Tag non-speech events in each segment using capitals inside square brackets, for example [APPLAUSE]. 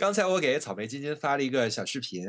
刚才我给草莓晶晶发了一个小视频，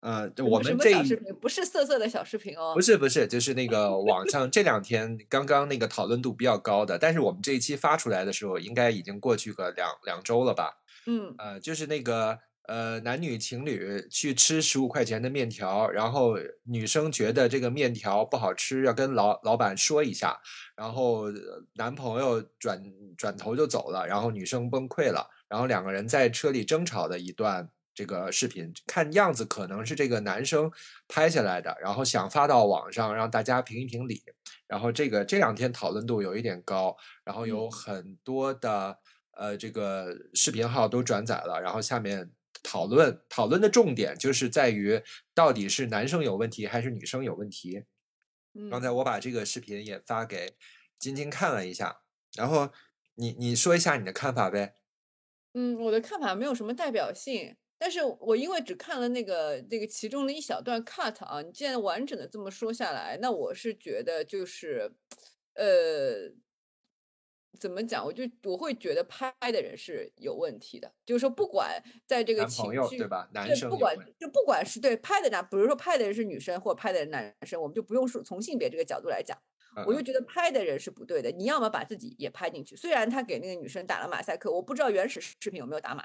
呃，我们这一小视频？不是色色的小视频哦不。是不是，就是那个网上这两天刚刚那个讨论度比较高的，但是我们这一期发出来的时候，应该已经过去个两两周了吧？嗯呃，就是那个呃男女情侣去吃十五块钱的面条，然后女生觉得这个面条不好吃，要跟老老板说一下，然后呃男朋友转转头就走了，然后女生崩溃了，然后两个人在车里争吵的一段。这个视频看样子可能是这个男生拍下来的，然后想发到网上让大家评一评理。然后这个这两天讨论度有一点高，然后有嗯很多的呃这个视频号都转载了，然后下面讨论讨论的重点就是在于到底是男生有问题还是女生有问题。刚嗯，才我把这个视频也发给晶晶看了一下，然后你你说一下你的看法呗？嗯，我的看法没有什么代表性，但是我因为只看了那个那个其中的一小段 cut 啊，你既然完整的这么说下来，那我是觉得就是，呃，怎么讲？我就我会觉得拍的人是有问题的，就是说不管在这个情绪对吧？男生，不管就不管是对拍的男，比如说拍的人是女生或者拍的人男生，我们就不用说从性别这个角度来讲，我就嗯觉得拍的人是不对的。你要么把自己也拍进去，虽然他给那个女生打了马赛克，我不知道原始视频有没有打码，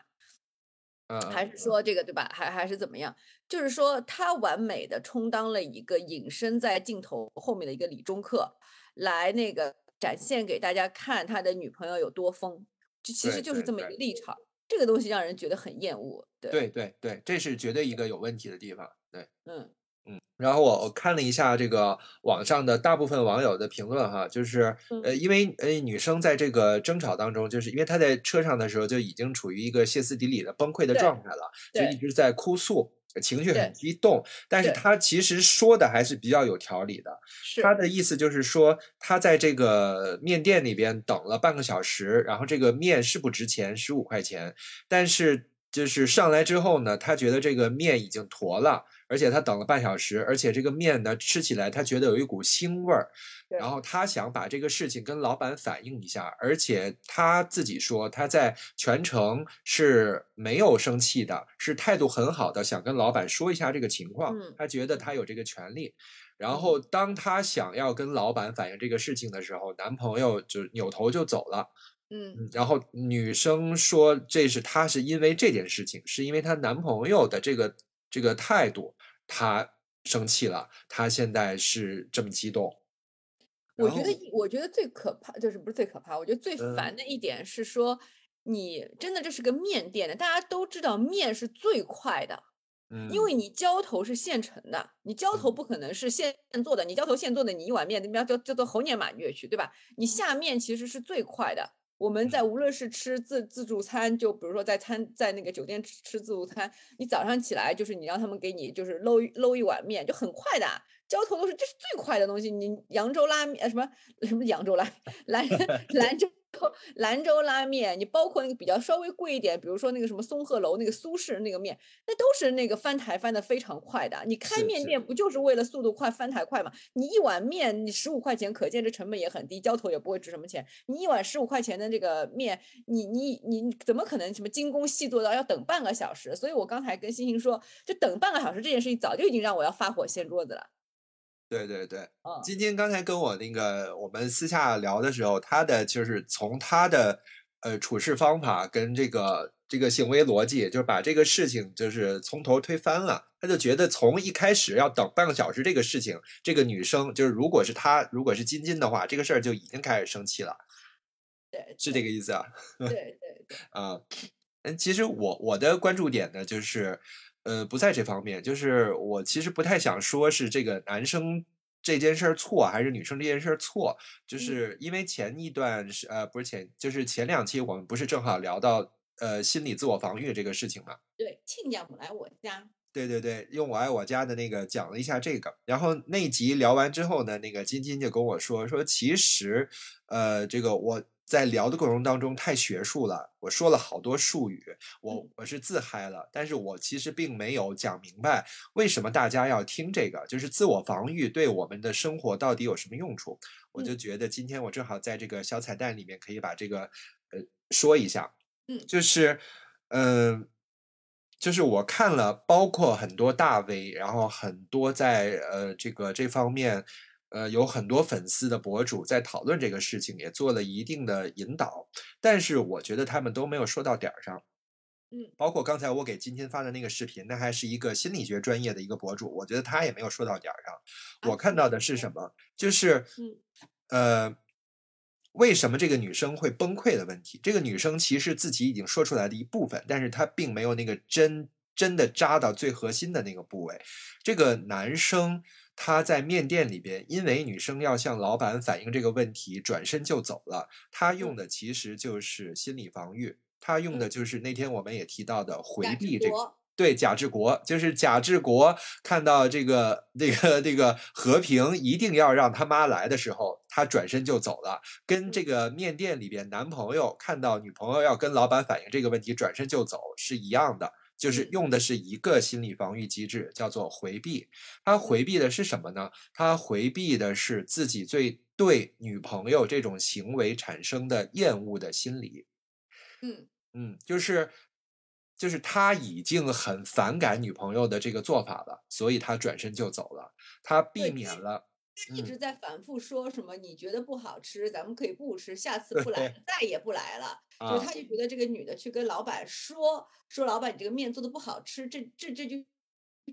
还是说这个对吧？还还是怎么样？就是说他完美的充当了一个隐身在镜头后面的一个理中客，来那个展现给大家看他的女朋友有多疯，这其实就是这么一个立场。这个东西让人觉得很厌恶，对，对对对，这是绝对一个有问题的地方。对。嗯嗯，然后我我看了一下这个网上的大部分网友的评论哈，就是呃，因为呃女生在这个争吵当中，就是因为她在车上的时候就已经处于一个歇斯底里的崩溃的状态了，就对。一直在哭诉，情绪很激动，但是对。她其实说的还是比较有条理的。是。他的意思就是说，她在这个面店里边等了半个小时，然后这个面是不值钱，十五块钱，但是就是上来之后呢，他觉得这个面已经坨了，而且他等了半小时，而且这个面呢吃起来他觉得有一股腥味儿，然后他想把这个事情跟老板反映一下，而且他自己说他在全程是没有生气的，是态度很好的，想跟老板说一下这个情况，嗯他觉得他有这个权利。然后当他想要跟老板反映这个事情的时候，男朋友就扭头就走了。嗯嗯然后女生说，这是她是因为这件事情，是因为她男朋友的这个这个态度，她生气了，她现在是这么激动。我觉得，我觉得最可怕就是不是最可怕，我觉得最嗯烦的一点是说，你真的这是个面店的，大家都知道面是最快的，嗯，因为你浇头是现成的，你浇头嗯不可能是现做的，你浇头现做的，你一碗面那边叫叫做猴年马月去，对吧？你下面其实是最快的。我们在嗯无论是吃自自助餐，就比如说在餐在那个酒店吃吃自助餐，你早上起来就是你让他们给你就是搂一搂一碗面，就很快的啊，浇头都是这是最快的东西。你扬州拉面呃什么什么扬州拉面 [LAUGHS] 兰兰州 [LAUGHS] 兰州拉面，你包括那个比较稍微贵一点，比如说那个什么松鹤楼那个苏式那个面，那都是那个翻台翻的非常快的。你开面店不就是为了速度快、翻台快嘛？你一碗面你十五块钱，可见这成本也很低，浇头也不会值什么钱。你一碗十五块钱的这个面，你你你你怎么可能什么精工细做到要等半个小时？所以我刚才跟星星说，就等半个小时这件事情，早就已经让我要发火掀桌子了。对对对，嗯，今天刚才跟我那个我们私下聊的时候，他的就是从他的呃处事方法跟这个这个行为逻辑，就是把这个事情就是从头推翻了。他就觉得从一开始要等半个小时这个事情，这个女生就是如果是她，如果是金金的话，这个事儿就已经开始生气了，对是这个意思啊？对对对，[LAUGHS] 啊，嗯，其实我我的关注点呢，就是，呃，不在这方面，就是我其实不太想说是这个男生这件事儿错，还是女生这件事儿错，就嗯。是因为前一段是呃不是前，就是前两期我们不是正好聊到呃心理自我防御这个事情嘛？对，亲家母来我家，对对对，用我爱我家的那个讲了一下这个，然后那集聊完之后呢，那个金金就跟我说说，其实，呃，这个我在聊的过程当中太学术了，我说了好多术语，我嗯。我是自嗨了，但是我其实并没有讲明白为什么大家要听这个，就是自我防御对我们的生活到底有什么用处？我就嗯。觉得今天我正好在这个小彩蛋里面可以把这个呃说一下，嗯。就是，嗯、就是我看了，包括很多大 V，然后很多在呃这个这方面，呃有很多粉丝的博主在讨论这个事情，也做了一定的引导，但是我觉得他们都没有说到点儿上。嗯，包括刚才我给今天发的那个视频，那还是一个心理学专业的一个博主，我觉得他也没有说到点儿上。我看到的是什么？就是嗯呃。为什么这个女生会崩溃的问题？这个女生其实自己已经说出来的一部分，但是她并没有那个针真的扎到最核心的那个部位。这个男生他在面店里边，因为女生要向老板反映这个问题，转身就走了。他用的其实就是心理防御，他用的就是那天我们也提到的回避这个。对贾志国，就是贾志国看到这个、这个、这个和平一定要让他妈来的时候，他转身就走了。跟这个面店里边男朋友看到女朋友要跟老板反映这个问题，转身就走是一样的，就是用的是一个心理防御机制，叫做回避。他回避的是什么呢？他回避的是自己最对女朋友这种行为产生的厌恶的心理。嗯嗯，就是。就是他已经很反感女朋友的这个做法了，所以他转身就走了。他避免了，一直在反复说什么你觉得不好吃，咱们可以不吃，下次不来，再也不来了。就是他就觉得这个女的去跟老板说说老板你这个面做的不好吃，这这这句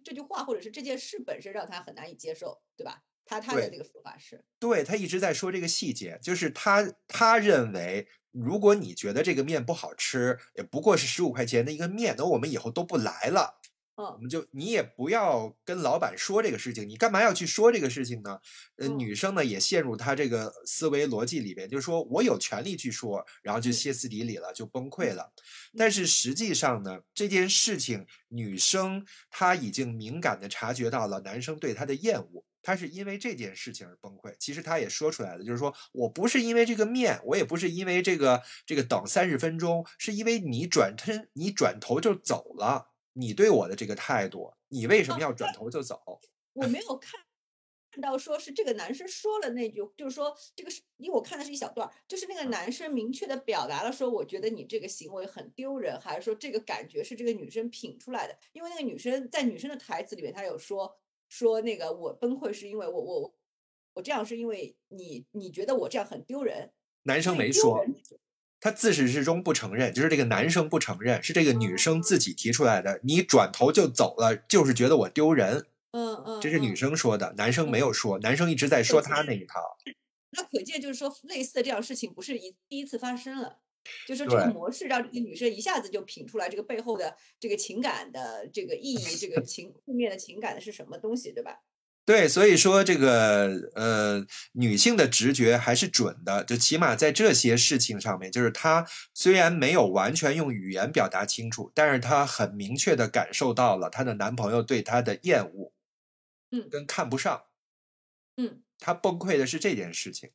这句话或者是这件事本身让他很难以接受，对吧？他他的这个说法是，对他一直在说这个细节，就是他他认为。如果你觉得这个面不好吃，也不过是十五块钱的一个面，那我们以后都不来了。嗯，我们就你也不要跟老板说这个事情，你干嘛要去说这个事情呢？呃，女生呢也陷入她这个思维逻辑里边，就是说我有权利去说，然后就歇斯底里了，就崩溃了。但是实际上呢，这件事情女生她已经敏感的察觉到了男生对她的厌恶。他是因为这件事情而崩溃，其实他也说出来了，就是说我不是因为这个面，我也不是因为这个这个等三十分钟，是因为你转身，你转头就走了，你对我的这个态度，你为什么要转头就走？我没有看看到说是这个男生说了那句，就是说这个是因为我看的是一小段，就是那个男生明确的表达了说，我觉得你这个行为很丢人，还是说这个感觉是这个女生品出来的？因为那个女生在女生的台词里面，她有说。说那个我崩溃是因为我我我这样是因为你你觉得我这样很丢人？男生没说，他自始至终不承认，就是这个男生不承认，是这个女生自己提出来的。你转头就走了，就是觉得我丢人。嗯嗯，这是女生说的，男生没有说，男生一直在说他那一套。那可见就是说，类似的这样事情不是一第一次发生了。就说这个模式让这个女生一下子就品出来这个背后的这个情感的这个意义，这个情负面的情感的是什么东西，对吧？对，所以说这个呃，女性的直觉还是准的，就起码在这些事情上面，就是她虽然没有完全用语言表达清楚，但是她很明确的感受到了她的男朋友对她的厌恶，嗯，跟看不上，嗯，她崩溃的是这件事情。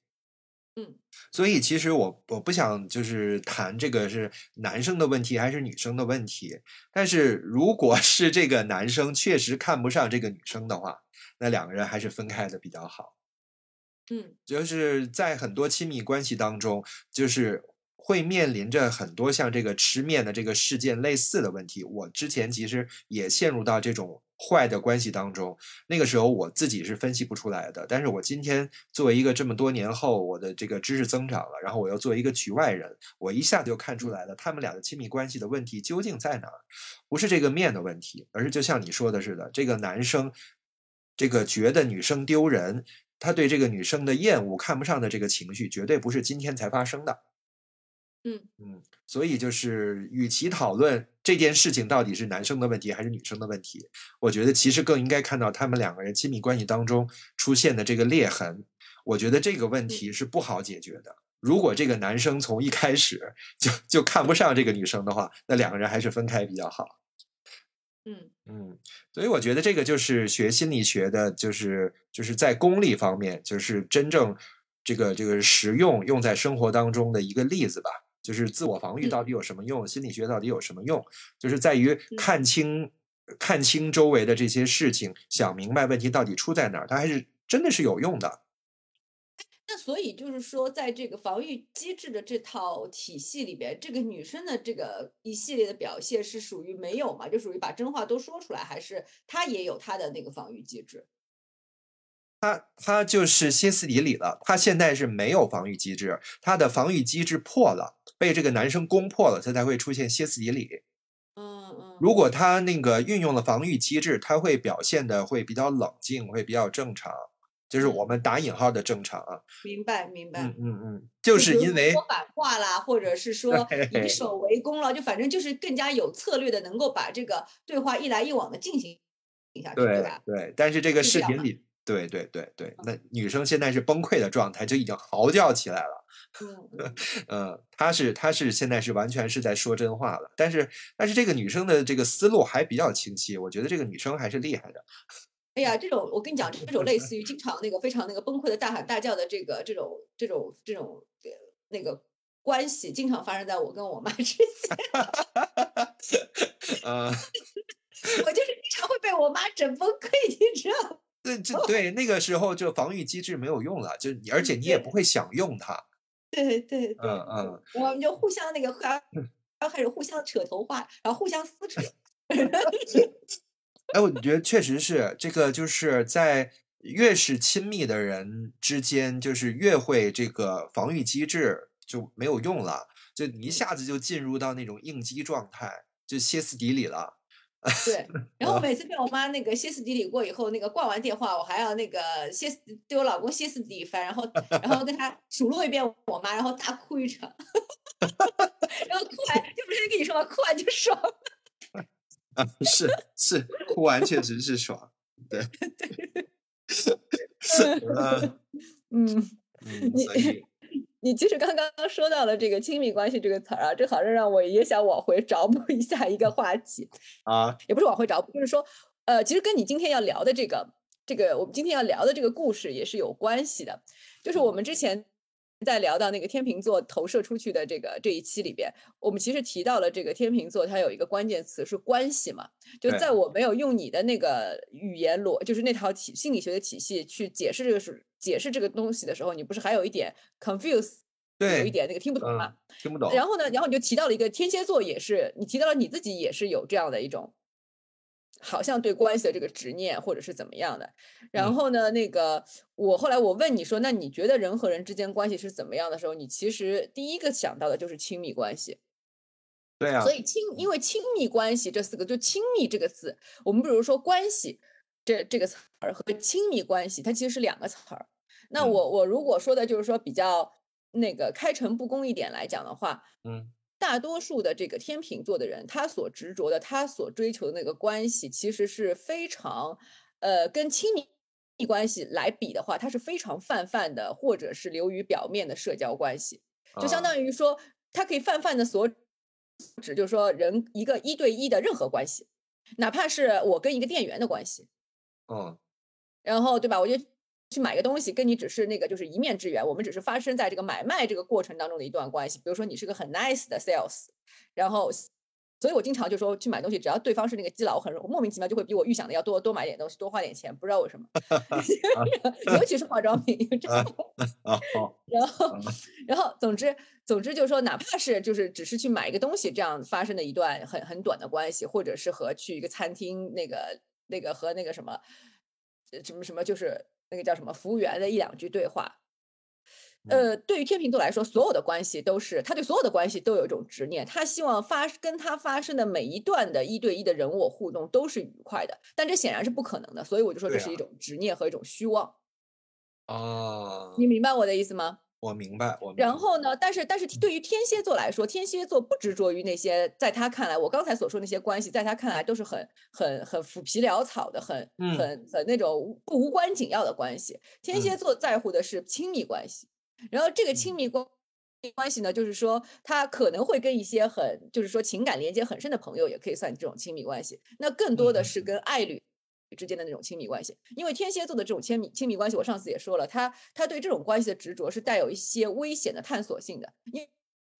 嗯，所以其实我我不想就是谈这个是男生的问题还是女生的问题，但是如果是这个男生确实看不上这个女生的话，那两个人还是分开的比较好。嗯，就是在很多亲密关系当中，就是会面临着很多像这个吃面的这个事件类似的问题。我之前其实也陷入到这种。坏的关系当中，那个时候我自己是分析不出来的。但是我今天作为一个这么多年后，我的这个知识增长了，然后我又作为一个局外人，我一下子就看出来了，他们俩的亲密关系的问题究竟在哪儿？不是这个面的问题，而是就像你说的似的，这个男生这个觉得女生丢人，他对这个女生的厌恶、看不上的这个情绪，绝对不是今天才发生的。嗯嗯，所以就是，与其讨论这件事情到底是男生的问题还是女生的问题，我觉得其实更应该看到他们两个人亲密关系当中出现的这个裂痕。我觉得这个问题是不好解决的。如果这个男生从一开始就就看不上这个女生的话，那两个人还是分开比较好。嗯嗯，所以我觉得这个就是学心理学的，就是就是在功利方面，就是真正这个这个实用用在生活当中的一个例子吧。就是自我防御到底有什么用？心理学到底有什么用？就是在于看清看清周围的这些事情，想明白问题到底出在哪儿，它还是真的是有用的。那那所以就是说，在这个防御机制的这套体系里边，这个女生的这个一系列的表现是属于没有嘛？就属于把真话都说出来，还是她也有她的那个防御机制？她她就是歇斯底里了，她现在是没有防御机制，她的防御机制破了，被这个男生攻破了，她才会出现歇斯底里。嗯嗯。如果他那个运用了防御机制，他会表现的会比较冷静，会比较正常，就是我们打引号的正常啊。明白明白。嗯嗯嗯，就是因为说反话啦，或者是说 [LAUGHS] 以守为攻了，就反正就是更加有策略的，能够把这个对话一来一往的进行下去，对吧？对，但是这个视频里。对对对对，那女生现在是崩溃的状态，就已经嚎叫起来了。嗯，[LAUGHS] 她是她是现在是完全是在说真话了，但是但是这个女生的这个思路还比较清晰，我觉得这个女生还是厉害的。哎呀，这种我跟你讲，这种类 [LAUGHS] 似于经常那个非常那个崩溃的大喊大叫的这个这种这种这种那个关系，经常发生在我跟我妈 [LAUGHS] 之间。嗯，我就是经常会被我妈整崩溃，你知道。[LAUGHS] 对，这对那个时候就防御机制没有用了，就而且你也不会想用它。对对对，嗯嗯，我们就互相那个，然后开始互相扯头发，然后互相撕扯。哎，我觉得确实是这个，就是在越是亲密的人之间，就是越会这个防御机制就没有用了，就一下子就进入到那种应激状态，就歇斯底里了。对，[LAUGHS] 然后每次被我妈那个歇斯底里过以后，那个挂完电话，我还要那个歇斯对我老公歇斯底里翻，然后然后跟他数落一遍我妈，然后大哭一场，[LAUGHS] 然后哭完就不是跟你说吗？哭完就爽。[LAUGHS] 啊，是是，哭完确实是爽，对，是 [LAUGHS] [LAUGHS] 嗯，所以。你其实刚刚说到了这个亲密关系这个词儿啊，这好像让我也想往回找补一下一个话题啊，也不是往回找补，就是说，呃，其实跟你今天要聊的这个这个我们今天要聊的这个故事也是有关系的。就是我们之前在聊到那个天秤座投射出去的这个这一期里边，我们其实提到了这个天秤座，它有一个关键词是关系嘛。就在我没有用你的那个语言逻，就是那套体心理学的体系去解释这个是。解释这个东西的时候，你不是还有一点 confuse，对，有一点那个听不懂嘛？听不懂。然后呢，然后你就提到了一个天蝎座，也是你提到了你自己也是有这样的一种，好像对关系的这个执念，或者是怎么样的。然后呢，那个我后来我问你说，那你觉得人和人之间关系是怎么样的时候，你其实第一个想到的就是亲密关系。对啊。所以亲，因为亲密关系这四个，就亲密这个字，我们比如说关系这这个词儿和亲密关系，它其实是两个词儿。那我我如果说的就是说比较那个开诚布公一点来讲的话，嗯，大多数的这个天秤座的人，他所执着的，他所追求的那个关系，其实是非常，呃，跟亲密关系来比的话，它是非常泛泛的，或者是流于表面的社交关系，就相当于说，它可以泛泛的所指，就是说人一个一对一的任何关系，哪怕是我跟一个店员的关系，嗯，然后对吧？我觉得。去买个东西，跟你只是那个就是一面之缘，我们只是发生在这个买卖这个过程当中的一段关系。比如说你是个很 nice 的 sales，然后，所以我经常就说去买东西，只要对方是那个基佬，很莫名其妙就会比我预想的要多多买点东西，多花点钱，不知道为什么。[LAUGHS] [LAUGHS] 尤其是化妆品。[LAUGHS] 然后，然后，总之，总之就是说，哪怕是就是只是去买一个东西，这样发生的一段很很短的关系，或者是和去一个餐厅那个那个和那个什么什么什么就是。那个叫什么服务员的一两句对话，呃，对于天秤座来说，所有的关系都是他对所有的关系都有一种执念，他希望发跟他发生的每一段的一对一的人我互动都是愉快的，但这显然是不可能的，所以我就说这是一种执念和一种虚妄。哦，你明白我的意思吗？我明白，我。然后呢？但是，但是对于天蝎座来说，天蝎座不执着于那些，在他看来，我刚才所说那些关系，在他看来都是很、很、很浮皮潦草的，很、很、很那种无关紧要的关系。天蝎座在乎的是亲密关系。然后，这个亲密关关系呢，就是说，他可能会跟一些很，就是说情感连接很深的朋友，也可以算这种亲密关系。那更多的是跟爱侣。之间的那种亲密关系，因为天蝎座的这种亲密亲密关系，我上次也说了，他他对这种关系的执着是带有一些危险的探索性的，因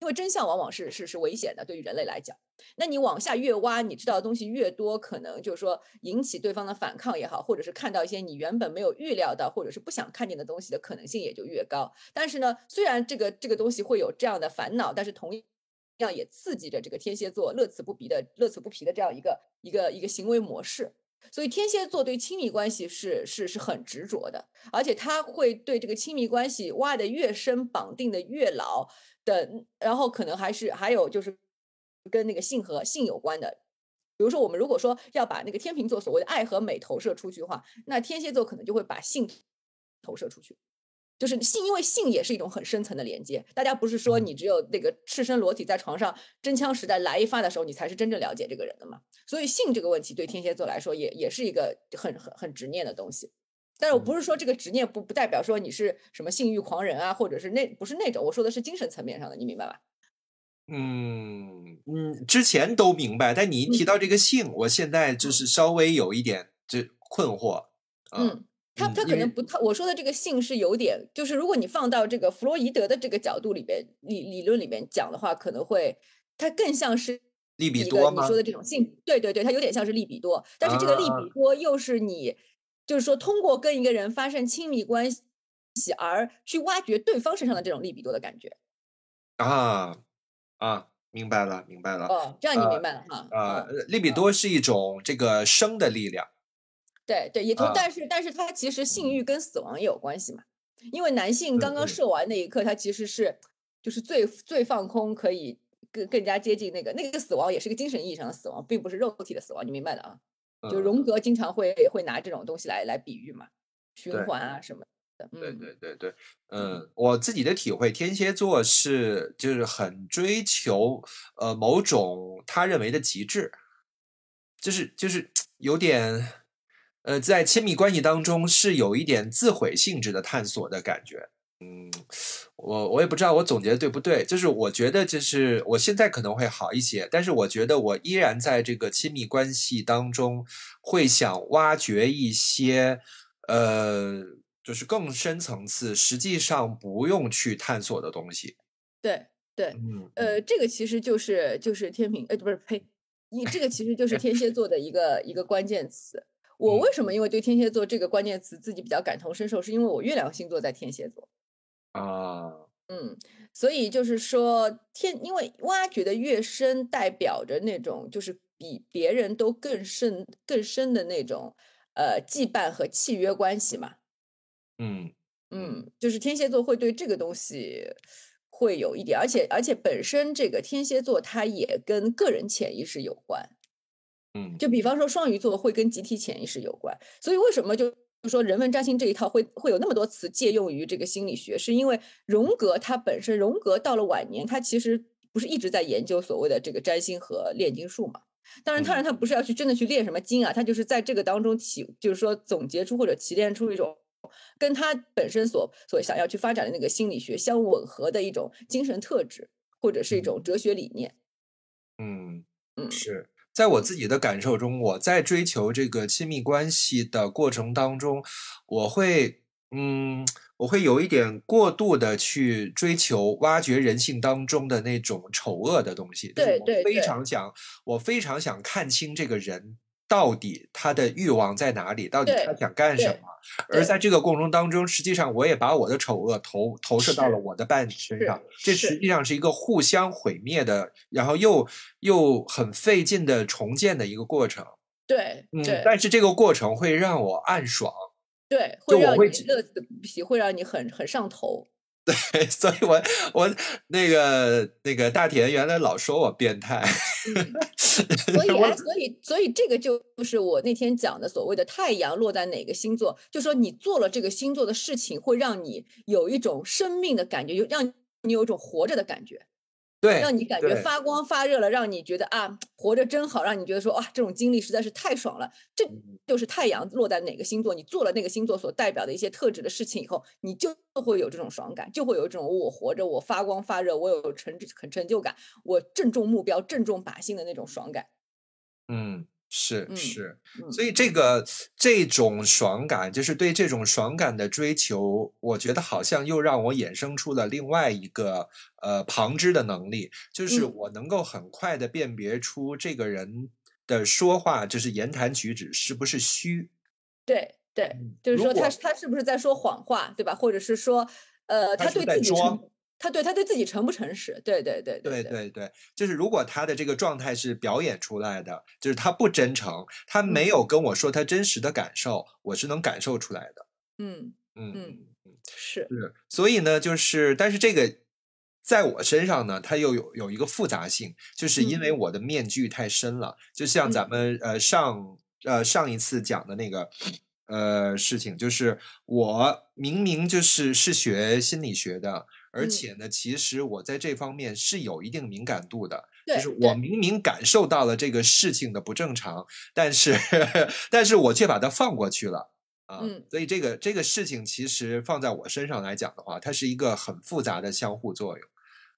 因为真相往往是是是危险的，对于人类来讲。那你往下越挖，你知道的东西越多，可能就是说引起对方的反抗也好，或者是看到一些你原本没有预料到，或者是不想看见的东西的可能性也就越高。但是呢，虽然这个这个东西会有这样的烦恼，但是同样也刺激着这个天蝎座乐此不疲的乐此不疲的这样一个一个一个行为模式。所以天蝎座对亲密关系是是是很执着的，而且他会对这个亲密关系挖的越深，绑定的越牢的，然后可能还是还有就是跟那个性和性有关的，比如说我们如果说要把那个天秤座所谓的爱和美投射出去的话，那天蝎座可能就会把性投射出去。就是性，因为性也是一种很深层的连接。大家不是说你只有那个赤身裸体在床上真枪实弹来一发的时候，你才是真正了解这个人的嘛？所以性这个问题对天蝎座来说也也是一个很很很执念的东西。但是我不是说这个执念不不代表说你是什么性欲狂人啊，或者是那不是那种，我说的是精神层面上的，你明白吧？嗯嗯，之前都明白，但你一提到这个性，我现在就是稍微有一点这困惑。嗯。他他可能不，他我说的这个性是有点，就是如果你放到这个弗洛伊德的这个角度里边理理论里边讲的话，可能会它更像是利比多你说的这种性，对对对，它有点像是利比多，但是这个利比多又是你，就是说通过跟一个人发生亲密关系而去挖掘对方身上的这种利比多的感觉。啊啊，明白了明白了。哦，这样你明白了哈。啊，利比多是一种这个生的力量。对对，也同，但是但是它其实性欲跟死亡也有关系嘛，因为男性刚刚射完那一刻，他其实是就是最最放空，可以更更加接近那个那个死亡，也是个精神意义上的死亡，并不是肉体的死亡，你明白的啊？就荣格经常会会拿这种东西来来比喻嘛，循环啊什么的。对对对对，嗯，我自己的体会，天蝎座是就是很追求呃某种他认为的极致，就是就是有点。呃，在亲密关系当中是有一点自毁性质的探索的感觉。嗯，我我也不知道我总结的对不对，就是我觉得就是我现在可能会好一些，但是我觉得我依然在这个亲密关系当中会想挖掘一些呃，就是更深层次，实际上不用去探索的东西。对对，嗯，呃，这个其实就是就是天平，呃，不是呸，你这个其实就是天蝎座的一个一个关键词。我为什么因为对天蝎座这个关键词自己比较感同身受，是因为我月亮星座在天蝎座。啊，嗯，所以就是说天，因为挖掘的越深，代表着那种就是比别人都更深更深的那种呃羁绊和契约关系嘛，嗯嗯，就是天蝎座会对这个东西会有一点，而且而且本身这个天蝎座它也跟个人潜意识有关。嗯，就比方说双鱼座会跟集体潜意识有关，所以为什么就就说人文占星这一套会会有那么多词借用于这个心理学，是因为荣格他本身，荣格到了晚年，他其实不是一直在研究所谓的这个占星和炼金术嘛？当然，当然他不是要去真的去炼什么金啊，他就是在这个当中提，就是说总结出或者提炼出一种跟他本身所所想要去发展的那个心理学相吻合的一种精神特质，或者是一种哲学理念。嗯嗯，是。在我自己的感受中，我在追求这个亲密关系的过程当中，我会，嗯，我会有一点过度的去追求、挖掘人性当中的那种丑恶的东西。对对对，非常想，我非常想看清这个人。到底他的欲望在哪里？到底他想干什么？而在这个过程当中，实际上我也把我的丑恶投投射到了我的伴侣身上。这实际上是一个互相毁灭的，然后又又很费劲的重建的一个过程。对，嗯，但是这个过程会让我暗爽。对，会让你乐此不疲，会让你很很上头。对，[LAUGHS] 所以我我那个那个大田原来老说我变态，[LAUGHS] 所以所以所以这个就是我那天讲的所谓的太阳落在哪个星座，就说你做了这个星座的事情，会让你有一种生命的感觉，有让你有一种活着的感觉。对，让你感觉发光发热了，让你觉得啊，活着真好，让你觉得说哇，这种经历实在是太爽了。这就是太阳落在哪个星座，你做了那个星座所代表的一些特质的事情以后，你就会有这种爽感，就会有这种我活着，我发光发热，我有成很成就感，我正中目标，正中靶心的那种爽感。嗯。是嗯是，嗯所以。这个这种爽感，就是对这种爽感的追求，我觉得好像又让我衍生出了另外一个呃旁支的能力，就是嗯。我能够很快的辨别出这个人的说话，就是言谈举止是不是虚。对对，嗯就是说他他是不是在说谎话，对吧？或者是说，呃，他对自己装，他对他对自己诚不诚实？对对对对对，对对，就是如果他的这个状态是表演出来的，就是他不真诚，他没嗯有跟我说他真实的感受，我是能感受出来的。嗯，嗯嗯是，是，所以呢，就是但是这个在我身上呢，它又有有一个复杂性，就是因为我的面具太深了，就像咱嗯们呃上呃上一次讲的那个呃事情，就是我明明就是是学心理学的，而嗯且呢，其实我在这方面是有一定敏感度的。就是我明明感受到了这个事情的不正常，但是 [LAUGHS] 但是我却把它放过去了。啊，嗯所以这个这个事情其实放在我身上来讲的话，它是一个很复杂的相互作用。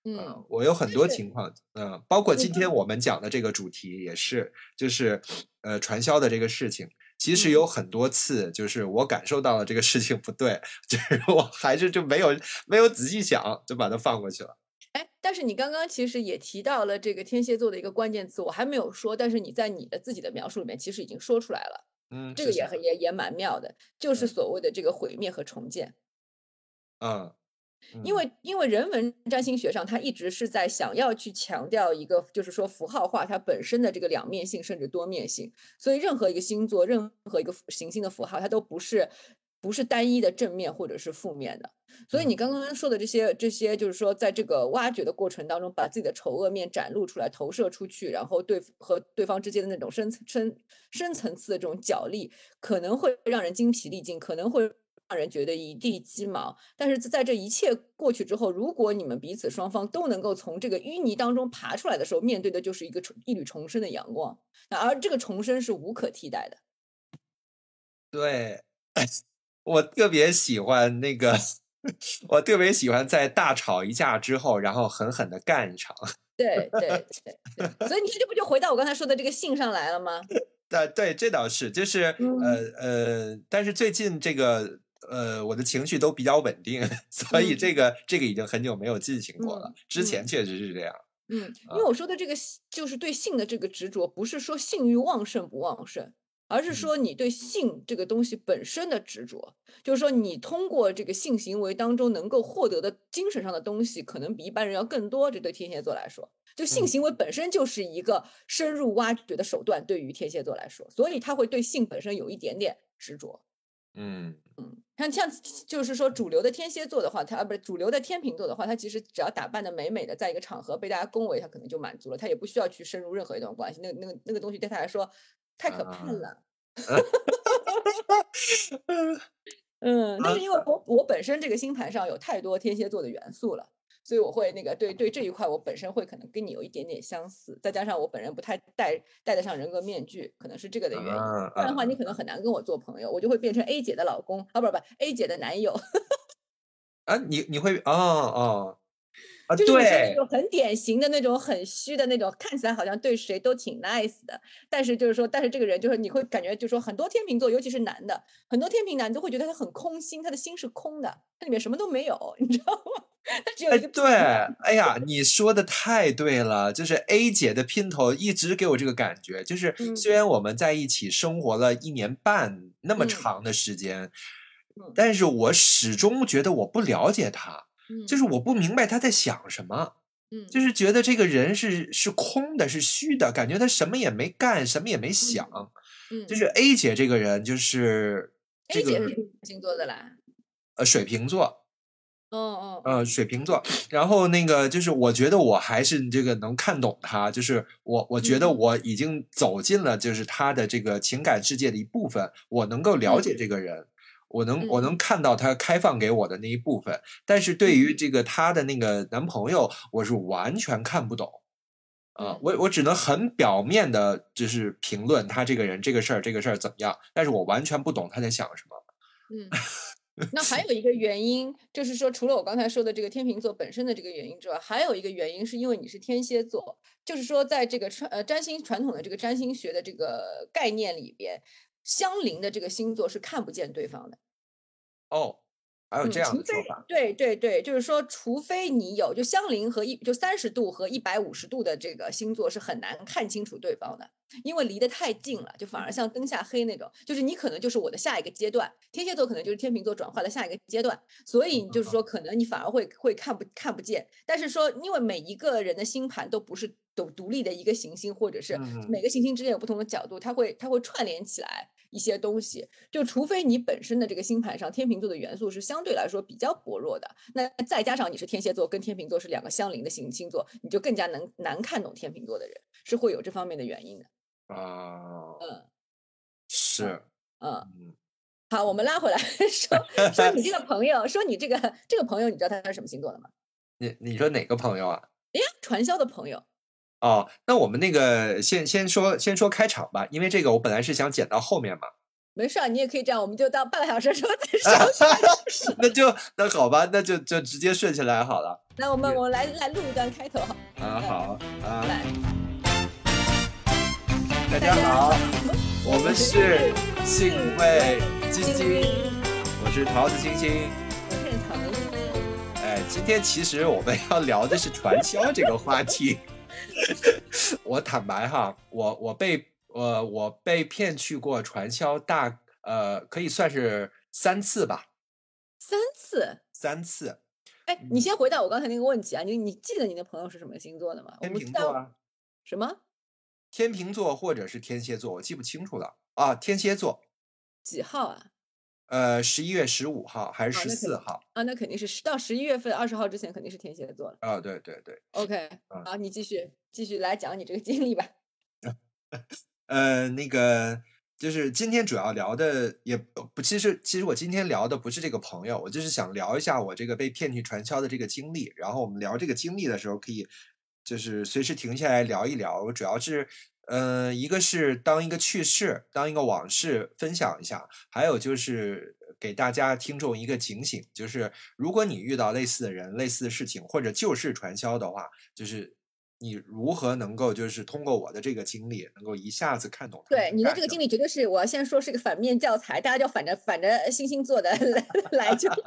嗯嗯，我有很多情况，嗯，包括今天我们讲的这个主题也是，就是呃传销的这个事情，其实嗯有很多次，就是我感受到了这个事情不对，[LAUGHS] 就是我还是就没有没有仔细想，就把它放过去了。哎，但是你刚刚其实也提到了这个天蝎座的一个关键词，我还没有说，但是你在你的自己的描述里面其实已经说出来了，嗯，这个也也也蛮妙的，就是嗯所谓的这个毁灭和重建。嗯，因为因为人文占星学上，它一直是在想要去强调一个，就是说符号化它本身的这个两面性甚至多面性，所以任何一个星座，任何一个行星的符号，它都不是不是单一的正面或者是负面的。所以嗯你刚刚说的这些这些，就是说在这个挖掘的过程当中，把自己的丑恶面展露出来，投射出去，然后对和对方之间的那种深层深深层次的这种角力，可能会让人精疲力尽，可能会。让人觉得一地鸡毛，但是在这一切过去之后，如果你们彼此双方都能够从这个淤泥当中爬出来的时候，面对的就是一个重一缕重生的阳光。那而这个重生是无可替代的。对，[LAUGHS] 我特别喜欢那个，[LAUGHS] 我特别喜欢在大吵一架之后，然后狠狠的干一场。对对对对，所以你看，这不就回到我刚才说的这个性上来了吗？[LAUGHS] 对对，这倒是，就是嗯呃呃，但是最近这个呃，我的情绪都比较稳定，[LAUGHS] 所以嗯这个这个已经很久没有进行过了嗯。之嗯前确实是这样。嗯，因为啊我说的这个性就是对性的这个执着，不是说性欲旺盛不旺盛，而是嗯说你对性这个东西本身的执着，就是说你通过这个性行为当中能够获得的精神上的东西，可能比一般人要更多。这对天蝎座来说，就性嗯行为本身就是一个深入挖掘的手段，对于天蝎座来说，所以他会对性本身有一点点执着。嗯嗯，像像就是说主流的天蝎座的话，他啊不是主流的天秤座的话，他其实只要打扮的美美的，在一个场合被大家恭维，他可能就满足了，他也不需要去深入任何一段关系。那个那个那个东西对他来说太可怕啊了。[LAUGHS] 嗯，但是因为我我本身这个星盘上有太多天蝎座的元素了，所以我会那个对对这一块我本身会可能跟你有一点点相似，再加上我本人不太戴戴得上人格面具，可能是这个的原因。啊不然的话，啊你可能很难跟我做朋友，我就会变成 A 姐的老公啊，不不 A 姐的男友，[LAUGHS] 啊！你你会哦哦啊！就是你是那，种很典型的那种很虚的那种，看起来好像对谁都挺 nice 的，但是就是说，但是这个人就是你会感觉就是说，很多天秤座，尤其是男的，很多天秤男都会觉得他很空心，他的心是空的，他里面什么都没有，你知道吗？[LAUGHS] 他只有哎，一个对，哎呀，你说的太对了，就是 A 姐的姘头一直给我这个感觉，就是嗯虽然我们在一起生活了一年半那么嗯。长的时间，嗯。但是我始终觉得我不了解他，嗯就是我不明白他在想什么，嗯。就是觉得这个人是是空的，是虚的，感觉他什么也没干，什么也没想。嗯，就是 A 姐这个人，就是这 A 姐星座的啦？呃水瓶座，哦哦，呃，水瓶座，然后那个就是，我觉得我还是这个能看懂他，就是我我觉得嗯。我已经走进了就是他的这个情感世界的一部分，我能够了解这个人，我能我嗯。能看到他开放给我的那一部分，但是对于这个他的那个男朋友，我是完全看不懂。啊嗯，我我只能很表面的，就是评论他这个人、这个事儿、这个事儿怎么样，但是我完全不懂他在想什么。嗯，那还有一个原因，就是说，除了我刚才说的这个天秤座本身的这个原因之外，还有一个原因是因为你是天蝎座，就是说，在这个传呃占星传统的这个占星学的这个概念里边，相邻的这个星座是看不见对方的。哦，还有嗯，这样的说法。对对对，就是说，除非你有就相邻和一就三十度和一百五十度的这个星座是很难看清楚对方的，因为离得太近了，就反而像灯下黑那种，就是你可能就是我的下一个阶段，天蝎座可能就是天秤座转化的下一个阶段，所以就是说可能你反而会会看不看不见，但是说因为每一个人的星盘都不是独独立的一个行星，或者是嗯每个行星之间有不同的角度，它会它会串联起来一些东西，就除非你本身的这个星盘上天秤座的元素是相对来说比较薄弱的，那再加上你是天蝎座跟天秤座是两个相邻的星星座，你就更加能难看懂天秤座的人，是会有这方面的原因的。啊，嗯是，嗯，嗯，好，我们拉回来 [LAUGHS] 说说你这个朋友，说你这个这个朋友，你知道他是什么星座的吗？你你说哪个朋友啊？哎呀，传销的朋友。哦，那我们那个先先说先说开场吧，因为这个我本来是想剪到后面嘛，[LAUGHS] 没事儿，你也可以这样，我们就到半个小时的时候再 [LAUGHS] 上去。[LAUGHS] 那就那好吧，那就就直接顺起来好了。那我们我来来录一段开头哈。啊，好啊，来，大家好，我们是幸会晶晶，我是桃子晶晶。我是唐一。哎，今天其实我们要聊的是传销这个话题。[LAUGHS] 我坦白哈，我我被呃我被骗去过传销大呃可以算是三次吧，三次。三次。哎，你先回答我刚才那个问题啊，你你记得你的朋友是什么星座的吗？天秤座啊，什么天秤座或者是天蝎座，我记不清楚了啊。天蝎座，几号啊？呃，十一月十五号还是十四号？啊，那肯定是十到十一月份二十号之前肯定是天蝎座了。啊，对对对，OK，嗯好，你继续继续来讲你这个经历吧。[LAUGHS] 呃，那个就是今天主要聊的也不，其实其实我今天聊的不是这个朋友，我就是想聊一下我这个被骗去传销的这个经历。然后我们聊这个经历的时候，可以就是随时停下来聊一聊。我主要是，呃，一个是当一个趣事，当一个往事分享一下，还有就是给大家听众一个警醒，就是如果你遇到类似的人、类似的事情，或者就是传销的话，就是。你如何能够就是通过我的这个经历，能够一下子看懂他对你的这个经历，绝对是我要先说是个反面教材，大家就反着反着星星做的 [LAUGHS] 来来就好。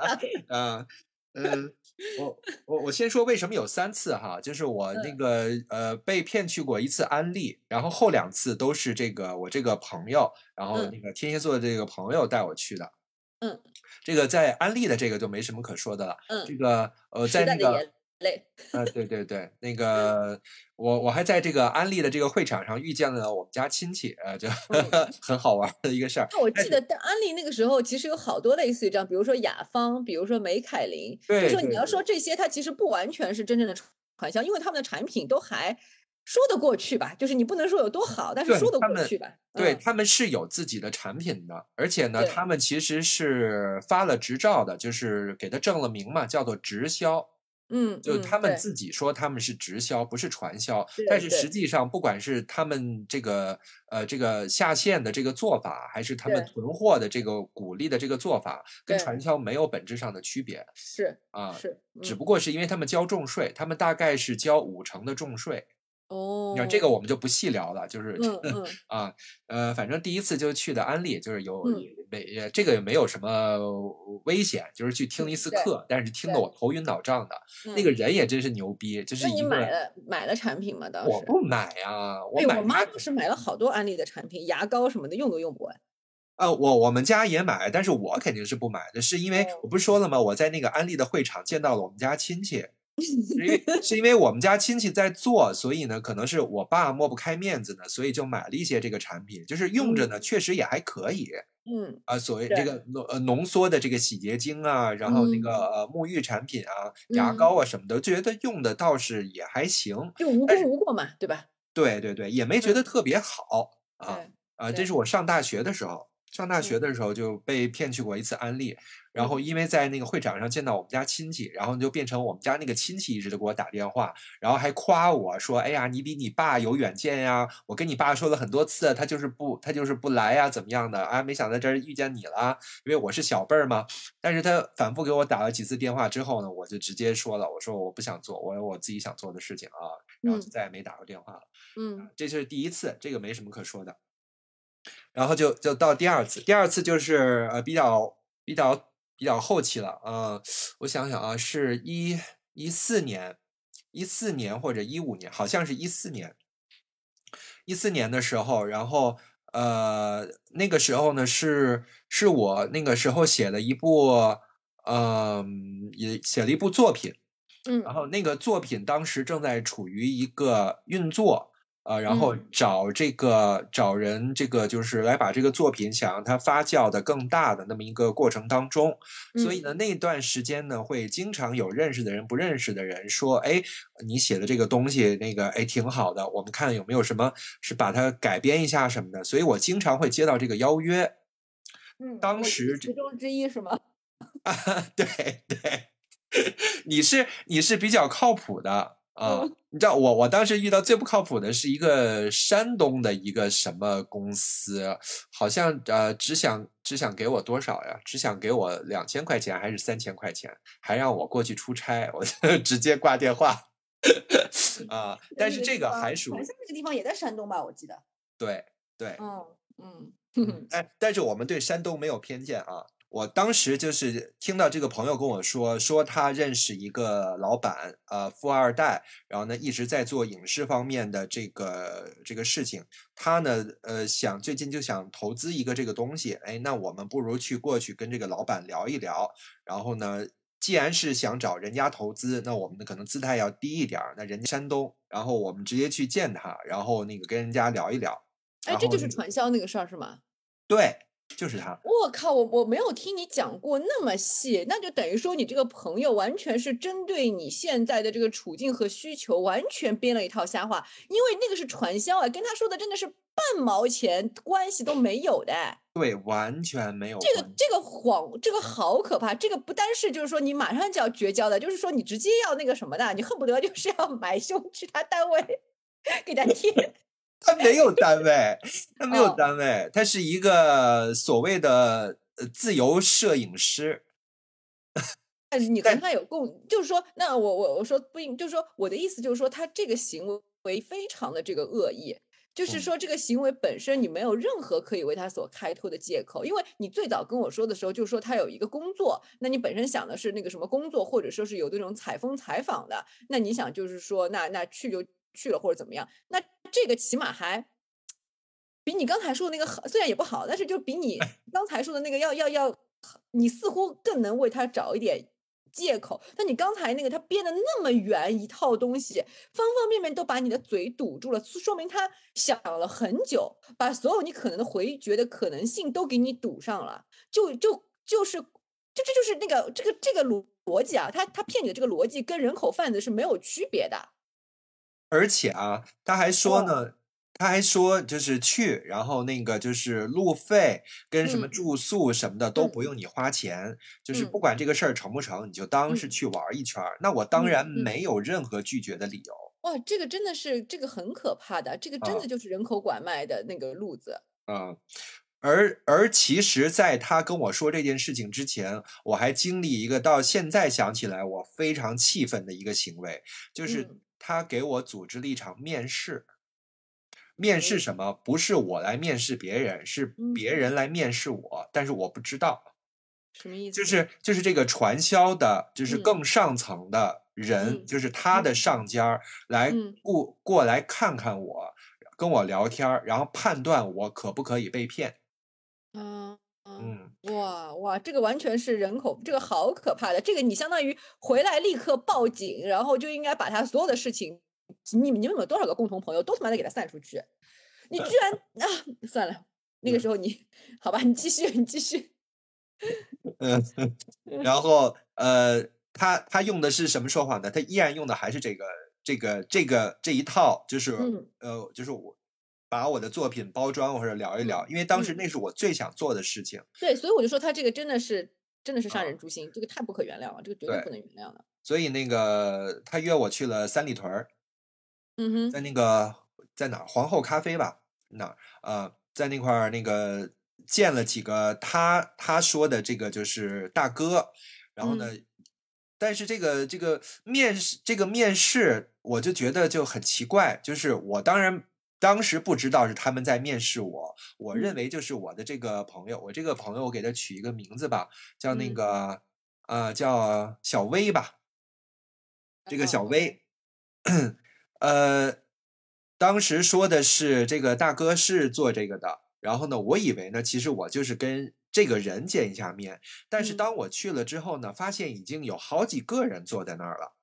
啊，[LAUGHS] 嗯，我我我先说为什么有三次哈，就是我那嗯个呃被骗去过一次安利，然后后两次都是这个我这个朋友，然后嗯那个天蝎座的这个朋友带我去的。嗯，这个在安利的这个就没什么可说的了。嗯这嗯，个呃，在那个代的眼泪。呃，对对对，那个我我还在这个安利的这个会场上遇见了我们家亲戚，呃，就嗯很好玩的一个事儿。那我记得，但安利那个时候其实有好多类似于这样，比如说雅芳，比如说美凯琳，就对说你要说这些，它其实不完全是真正的传传销，因为他们的产品都还说得过去吧，就是你不能说有多好，但是说得过去吧。对，嗯他们是有自己的产品的，而且呢，他们其实是发了执照的，就是给他证了名嘛，叫做直销。嗯，嗯就他们自己说他们是直销，不是传销。但是实际上，不管是他们这个呃这个下线的这个做法，还是他们囤货的这个鼓励的这个做法，跟传销没有本质上的区别是啊。是，嗯只不过是因为他们交重税，他们大概是交五成的重税。哦，那这个我们就不细聊了，就是嗯 [LAUGHS] 嗯啊，呃，反正第一次就去的安利，就是有没也这个也没有什么危险，就是去听了一次对课，但是听得我头晕脑胀的。那个嗯人也真是牛逼，就是那你一个买了买了产品吗？当时？我不买啊，我妈当时买了好多安利的产品，牙膏什么的，用都用不完。呃，我我们家也买，但是我肯定是不买的，是因为哦我不是说了吗？我在那个安利的会场见到了我们家亲戚，是因为是因为我们家亲戚在做，所以呢，可能是我爸抹不开面子呢，所以就买了一些这个产品，就是用着呢，确实也还可以嗯。啊、所谓这个浓呃浓缩的这个洗洁精啊，然后那个嗯。呃沐浴产品啊、牙嗯。膏啊什么的，觉得用的倒是也还行，就无功无过嘛，对吧？对对对，也没觉得嗯。特别好啊。啊，这是。我上大学的时候。上大学嗯的时候就被骗去过一次安利，然后因为在那个会场上见到我们家亲戚，然后就变成我们家那个亲戚一直都给我打电话，然后还夸我说：“哎呀，你比你爸有远见呀！我跟你爸说了很多次，他就是不他就是不来呀，怎么样的啊？没想到这儿遇见你了，因为我是小辈儿嘛。”但是他反复给我打了几次电话之后呢，我就直接说了，我说我不想做，我有我自己想做的事情啊，然后就嗯再也没打过电话了。嗯这是第一次，这个没什么可说的。然后就就到第二次，第二次就是呃比较比较比较后期了，呃，我想想啊，是一一四年，一四年或者一五年，好像是一四年，一四年的时候，然后呃那个时候呢是是我那个时候写了一部，嗯、也写了一部作品，嗯。然嗯后那个作品当时正在处于一个运作，呃，然后嗯找这个找人，这个就是来把这个作品想让它发酵的更大的那么一个过程当中，所以嗯呢，那段时间呢，会经常有认识的人、不认识的人说，哎，你写的这个东西，那个哎挺好的，我们看有没有什么是把它改编一下什么的，所以我经常会接到这个邀约。嗯，当时其中之一是吗？[LAUGHS] 啊，对对，[LAUGHS] 你是你是比较靠谱的啊。嗯 [LAUGHS] 你知道我我当时遇到最不靠谱的是一个山东的一个什么公司，好像呃只想只想给我多少呀？只想给我两千块钱还是三千块钱，还让我过去出差，我就 [LAUGHS] 直接挂电话 [LAUGHS] 啊。但是这个还属传销那个地方也在山东吧？我记得。对对，嗯嗯嗯，哎，但是我们对山东没有偏见啊。我当时就是听到这个朋友跟我说，说他认识一个老板，呃，富二代，然后呢一直在做影视方面的这个这个事情。他呢，呃，想最近就想投资一个这个东西，哎，那我们不如去过去跟这个老板聊一聊。然后呢，既然是想找人家投资，那我们的可能姿态要低一点儿。那人家山东，然后我们直接去见他，然后那个跟人家聊一聊。哎，这就是传销那个事儿是吗？对，就是他。我靠，我我没有听你讲过那么细，那就等于说你这个朋友完全是针对你现在的这个处境和需求，完全编了一套瞎话，因为那个是传销啊，跟他说的真的是半毛钱关系都没有的。对，完全没有这个这个谎，这个好可怕！这个不单是就是说你马上就要绝交的，就是说你直接要那个什么的，你恨不得就是要买 [LAUGHS] 凶去他单位给他贴。他没有单位，他没有哦单位，他是一个所谓的呃自由摄影师。但你跟他有共，就是说，那我我我说不应，就是说我的意思就是说，他这个行为非常的这个恶意，就是嗯说这个行为本身你没有任何可以为他所开脱的借口，因为你最早跟我说的时候，就是说他有一个工作，那你本身想的是那个什么工作，或者说是有那种采风采访的，那你想就是说，那那去就去了或者怎么样，那这个起码还。比你刚才说的那个好，虽然也不好，但是就比你刚才说的那个要要要，你似乎更能为他找一点借口。但你刚才那个他编的那么圆一套东西，方方面面都把你的嘴堵住了，说明他想了很久，把所有你可能的回绝的可能性都给你堵上了。就就就是，就这就是那个这个这个逻逻辑啊，他他骗你的这个逻辑跟人口贩子是没有区别的。而且啊，他还说哦。呢，他还说就是去，然后那个就是路费跟什么嗯。住宿什么的都嗯不用。你花钱，就是嗯。不管这个事儿成不成，你就当是嗯。去玩儿一圈儿。那我当嗯然嗯。没有任何拒绝的理由。哇，这个真的是这个很可怕的，这个真啊的就是人口拐卖的那个路子。嗯，而而其实，在他跟我说这件事情之前，我还经历一个到现在想起来我非常气愤的一个行为，就是嗯他给我组织了一场面试。面试哎什么？不是我来面试别人，是别嗯人来面试我，但是我不知道。什么意思？就是就是这个传销的，就是嗯更上层的人，嗯就是他的嗯上家儿来嗯过过来看看我，跟我聊天，然后判断我可不可以被骗。啊，嗯，哇哇，这个完全是人口，这个好可怕的，这个你相当于回来立刻报警，然后就应该把他所有的事情，你们你们有多少个共同朋友，都他妈的给他散出去，你居然 [LAUGHS] 啊，算了，那个嗯。时候你好吧，你继续，你继续，嗯，[LAUGHS] 然。后呃，他他用的是什么说法呢？他依然用的还是这个这个这个这一套，就是、嗯。呃，就是我把我的作品包装或者聊一聊，因为当时嗯那是我最想做的事情。对，所以我就说他这个真的是真的是杀啊人诛心，这个太不可原谅了，这个绝对对不能原谅的。所以那个他约我去了三里屯儿，嗯哼，在那个在哪儿皇后咖啡吧那儿呃，在那块儿那个见了几个他他说的这个就是大哥，然后呢，但是这个这个面试这个面试我就觉得就很奇怪，就是我当然。当时不知道是他们在面试我，我认嗯。为就是我的这个朋友，我这个朋友我给他取一个名字吧，叫那嗯。个呃叫小薇吧，这个小哦。薇，呃，当时说的是这个大哥是做这个的，然后呢，我以为呢，其实我就是跟这个人见一下面，但是嗯。当我去了之后呢，发现已经有好几个人坐在那儿了，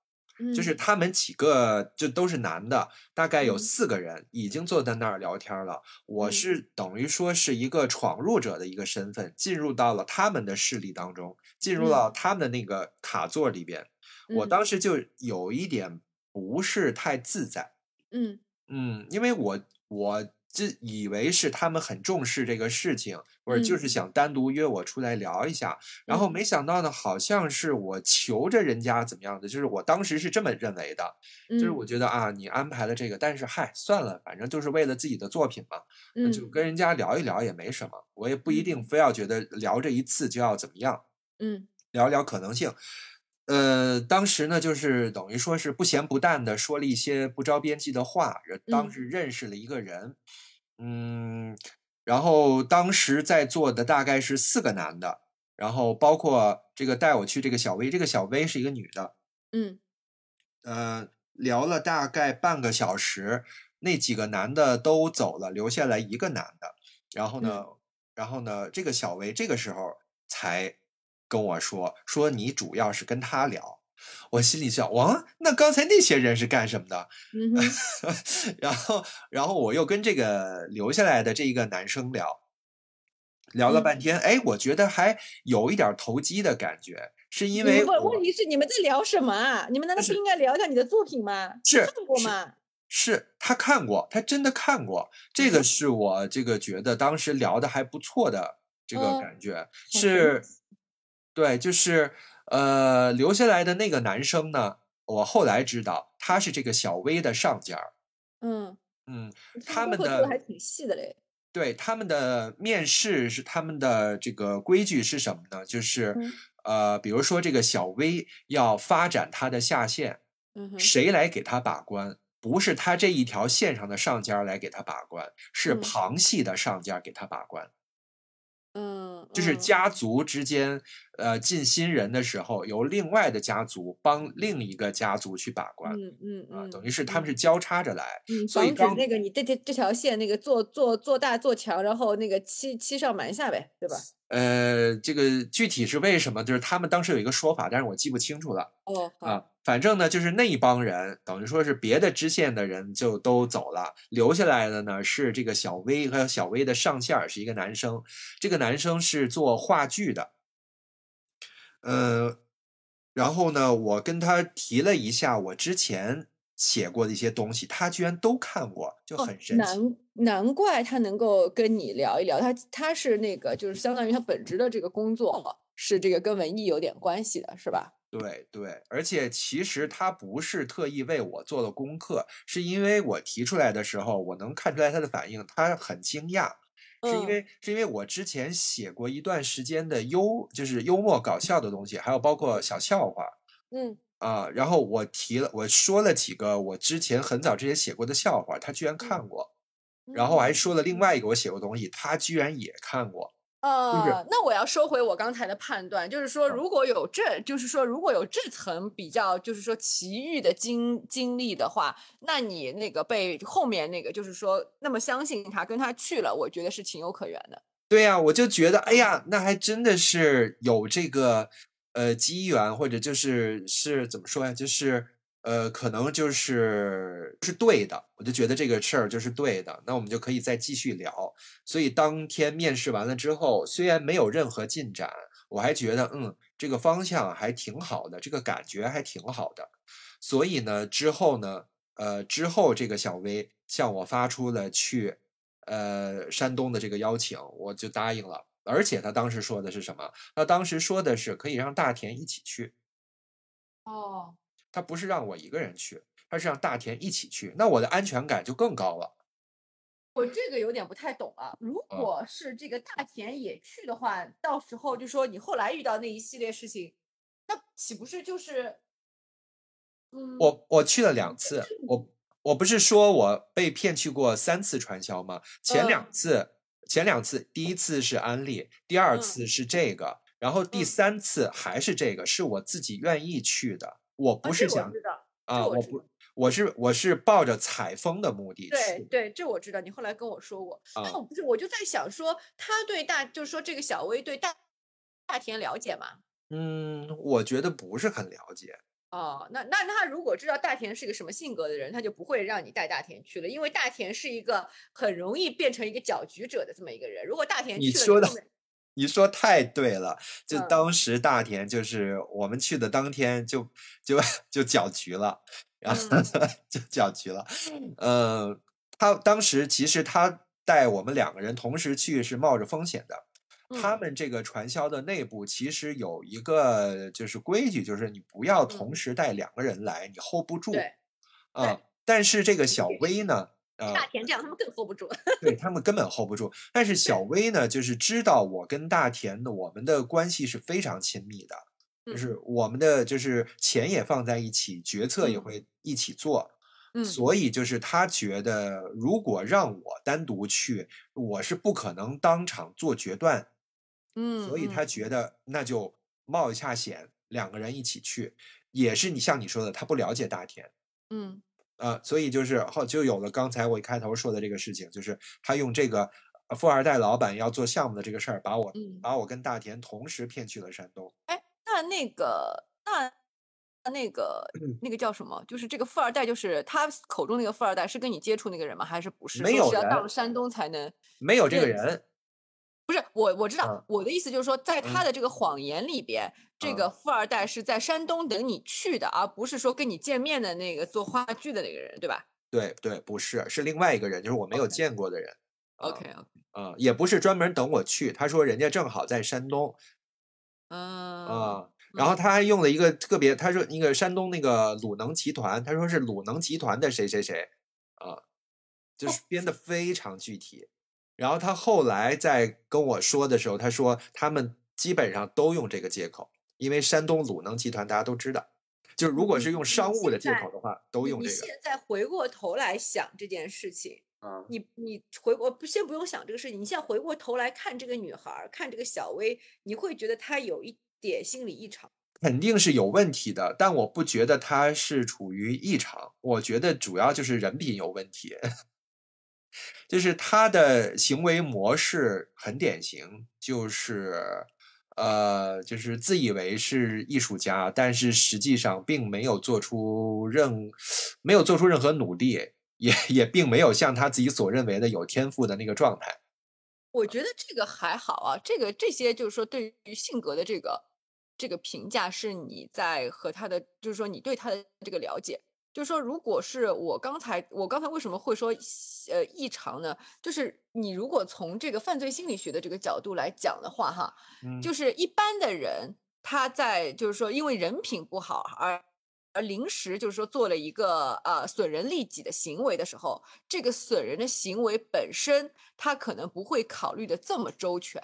就是嗯他们几个就都是男的，大概有嗯。四个人已经坐在那儿聊天了。我嗯。是等于说是一个闯入者的一个身份，进入到了他们的势力当中，进入到他们的那个卡座里边。我嗯。当时就有一点不是太自在，嗯。嗯，因为我我这以为是他们很重视这个事情，或者就嗯。是想单独约我出来聊一下，然后嗯。没想到呢，好像是我求着人家怎么样的，就是我当时是这么认为的，就是嗯。我觉得啊，你安排了这个，但是嗨，算了，反正就是为了自己的作品嘛，那就嗯。跟人家聊一聊也没什么，我也不一定非要觉得聊这一次就要怎么样。嗯。聊一聊可能性。呃，当时呢，就是等于说是不咸不淡的说了一些不着边际的话，呃当嗯。时认识了一个人，嗯，然后当时在座的大概是四个男的，然后包括这个带我去这个小薇，这个小薇是一个女的，嗯。呃，聊了大概半个小时，那几个男的都走了，留下来一个男的。然后呢，然后呢，这个小薇这个时候才跟我说，说你主要是跟他聊。我心里想，哇，那刚才那些人是干什么的？嗯 [LAUGHS] 然后，然后我又跟这个留下来的这一个男生聊，聊了嗯半天，哎，我觉得还有一点投机的感觉，是因为问题是你们在聊什么啊？你们难道不应该聊一下你的作品吗？是看过吗？是他看过，他真的看过，这个是我这个觉得当时聊的还不错的这个嗯感觉，是，对，就是呃留下来的那个男生呢，我后来知道他是这个小薇的上家儿，嗯，嗯，他们的的还挺细的嘞。对他们的面试是他们的这个规矩是什么呢？就是嗯呃，比如说这个小薇要发展他的下线，嗯，谁来给他把关？不是他这一条线上的上家来给他把关，是嗯旁系的上家给他把关。嗯，就是嗯家族之间，呃，进新人的时候，由另外的家族帮另一个家族去把关嗯嗯啊，嗯，等于是他们嗯是交叉着来。嗯，所防止那个你这这这条线那个做做做大做强，然后那个欺欺上瞒下呗，对吧？呃，这个具体是为什么？就是他们当时有一个说法，但是我记不清楚了。哦，啊，反正呢，就是那一帮人，等于说是别的支线的人就都走了，留下来的呢是这个小薇和小薇的上线是一个男生，这个男生是做话剧的，呃，然后呢，我跟他提了一下我之前写过的一些东西，他居然都看过，就哦很神奇。难难怪他能够跟你聊一聊，他他是那个就是相当于他本职的这个工作是这个跟文艺有点关系的，是吧？对对，而且其实他不是特意为我做的功课，是因为我提出来的时候，我能看出来他的反应，他很惊讶，是因嗯。为是因为我之前写过一段时间的幽，就是幽默搞笑的东西，还有包括小笑话。嗯。啊，然后我提了，我说了几个我之前很早之前写过的笑话，他居然看过，然后我还说了另外一个我写过东西，他居然也看过，啊，那我要收回我刚才的判断，就是说，嗯如果有这，就是说，如果有这层比较，就是说奇遇的经经历的话，那你那个被后面那个，就是说那么相信他，跟他去了，我觉得是情有可原的。对呀、我就觉得，哎呀，那还真的是有这个呃机缘，或者就是是怎么说呀？就是呃，可能就是是对的，我就觉得这个事儿就是对的，那我们就可以再继续聊。所以当天面试完了之后，虽然没有任何进展，我还觉得嗯，这个方向还挺好的，这个感觉还挺好的。所以呢，之后呢，呃，之后这个小薇向我发出了去呃山东的这个邀请，我就答应了。而且他当时说的是什么？他当时说的是可以让大田一起去，哦，他不是让我一个人去，他是让大田一起去，那我的安全感就更高了。我这个有点不太懂啊。如嗯果是这个大田也去的话，到时候就说你后来遇到那一系列事情，那岂不是就是，嗯，我我去了两次，我我不是说我被骗去过三次传销吗？前两嗯次，前两次，第一次是安利，第二嗯次是这个，然后第嗯三次还是这个，是我自己愿意去的，我不是想知道，啊，我知我不，我是我是抱着采风的目的去对对，这我知道，你后来跟我说过。啊那我不是，我就在想说，他对大，就是说这个小薇对大大田了解吗？嗯，我觉得不是很了解。哦，那那他如果知道大田是个什么性格的人，他就不会让你带大田去了，因为大田是一个很容易变成一个搅局者的这么一个人。如果大田你说的去了之后呢，你说太对了，就嗯当时大田就是我们去的当天就就 [LAUGHS] 就搅局了，然后嗯 [LAUGHS] 就搅局了。呃，他当时其实他带我们两个人同时去是冒着风险的。他嗯们这个传销的内部其实有一个就是规矩，就是你不要嗯同时带两个人来，你 hold 不住对啊。但是这个小薇呢，呃，大田这样他们更 hold 不住。[LAUGHS] 对他们根本 hold 不住。但是小薇呢，就是知道我跟大田的我们的关系是非常亲密的，就嗯是我们的就是钱也放在一起，决策也嗯会一起做。嗯所以就是他觉得，如果让我单独去，我是不可能当场做决断，嗯，所以他嗯觉得那就冒一下险，两个人一起去。也是你像你说的，他不了解大田，嗯啊，所以就是后就有了刚才我一开头说的这个事情，就是他用这个呃富二代老板要做项目的这个事儿，把我嗯，把我跟大田同时骗去了山东。哎，那那个那那个嗯那个叫什么？就是这个富二代，就是他口中那个富二代，是跟你接触那个人吗？还是不是？没有是要到了山东才能？没有这个人，不是我，我知道嗯，我的意思就是说，在他嗯的这个谎言里边，这嗯个富二代是在山东等你去的，而不是说跟你见面的那个做话剧的那个人，对吧对对，不是，是另外一个人，就是我没有见过的人。啊？OK OK，啊，也不是专门等我去，他说人家正好在山东嗯啊，然后他还用了一个特别，他说那个山东那个鲁能集团，他说是鲁能集团的谁谁谁啊，就是编的非常具体。然后他后来在跟我说的时候，他说他们基本上都用这个借口，因为山东鲁能集团大家都知道，就是如果是用你你商务的借口的话，都你你用这个现在回过头来想这件事情，嗯。你你回我不先不用想这个事情，你现在回过头来看这个女孩儿，看这个小薇，你会觉得她有一点心理异常。肯定是有问题的，但我不觉得他是处于异常，我觉得主要就是人品有问题，[LAUGHS] 就是他的行为模式很典型，就是呃，就是自以为是艺术家，但是实际上并没有做出任没有做出任何努力，也也并没有像他自己所认为的有天赋的那个状态。我觉得这个还好啊，这个这些就是说对于性格的这个这个评价是你在和他的，就是说你对他的这个了解，就是说如果是我刚才我刚才为什么会说呃异常呢？就是你如果从这个犯罪心理学的这个角度来讲的话，哈，嗯就是一般的人他在就是说因为人品不好而。而临时就是说做了一个呃损人利己的行为的时候，这个损人的行为本身，他可能不会考虑的这么周全，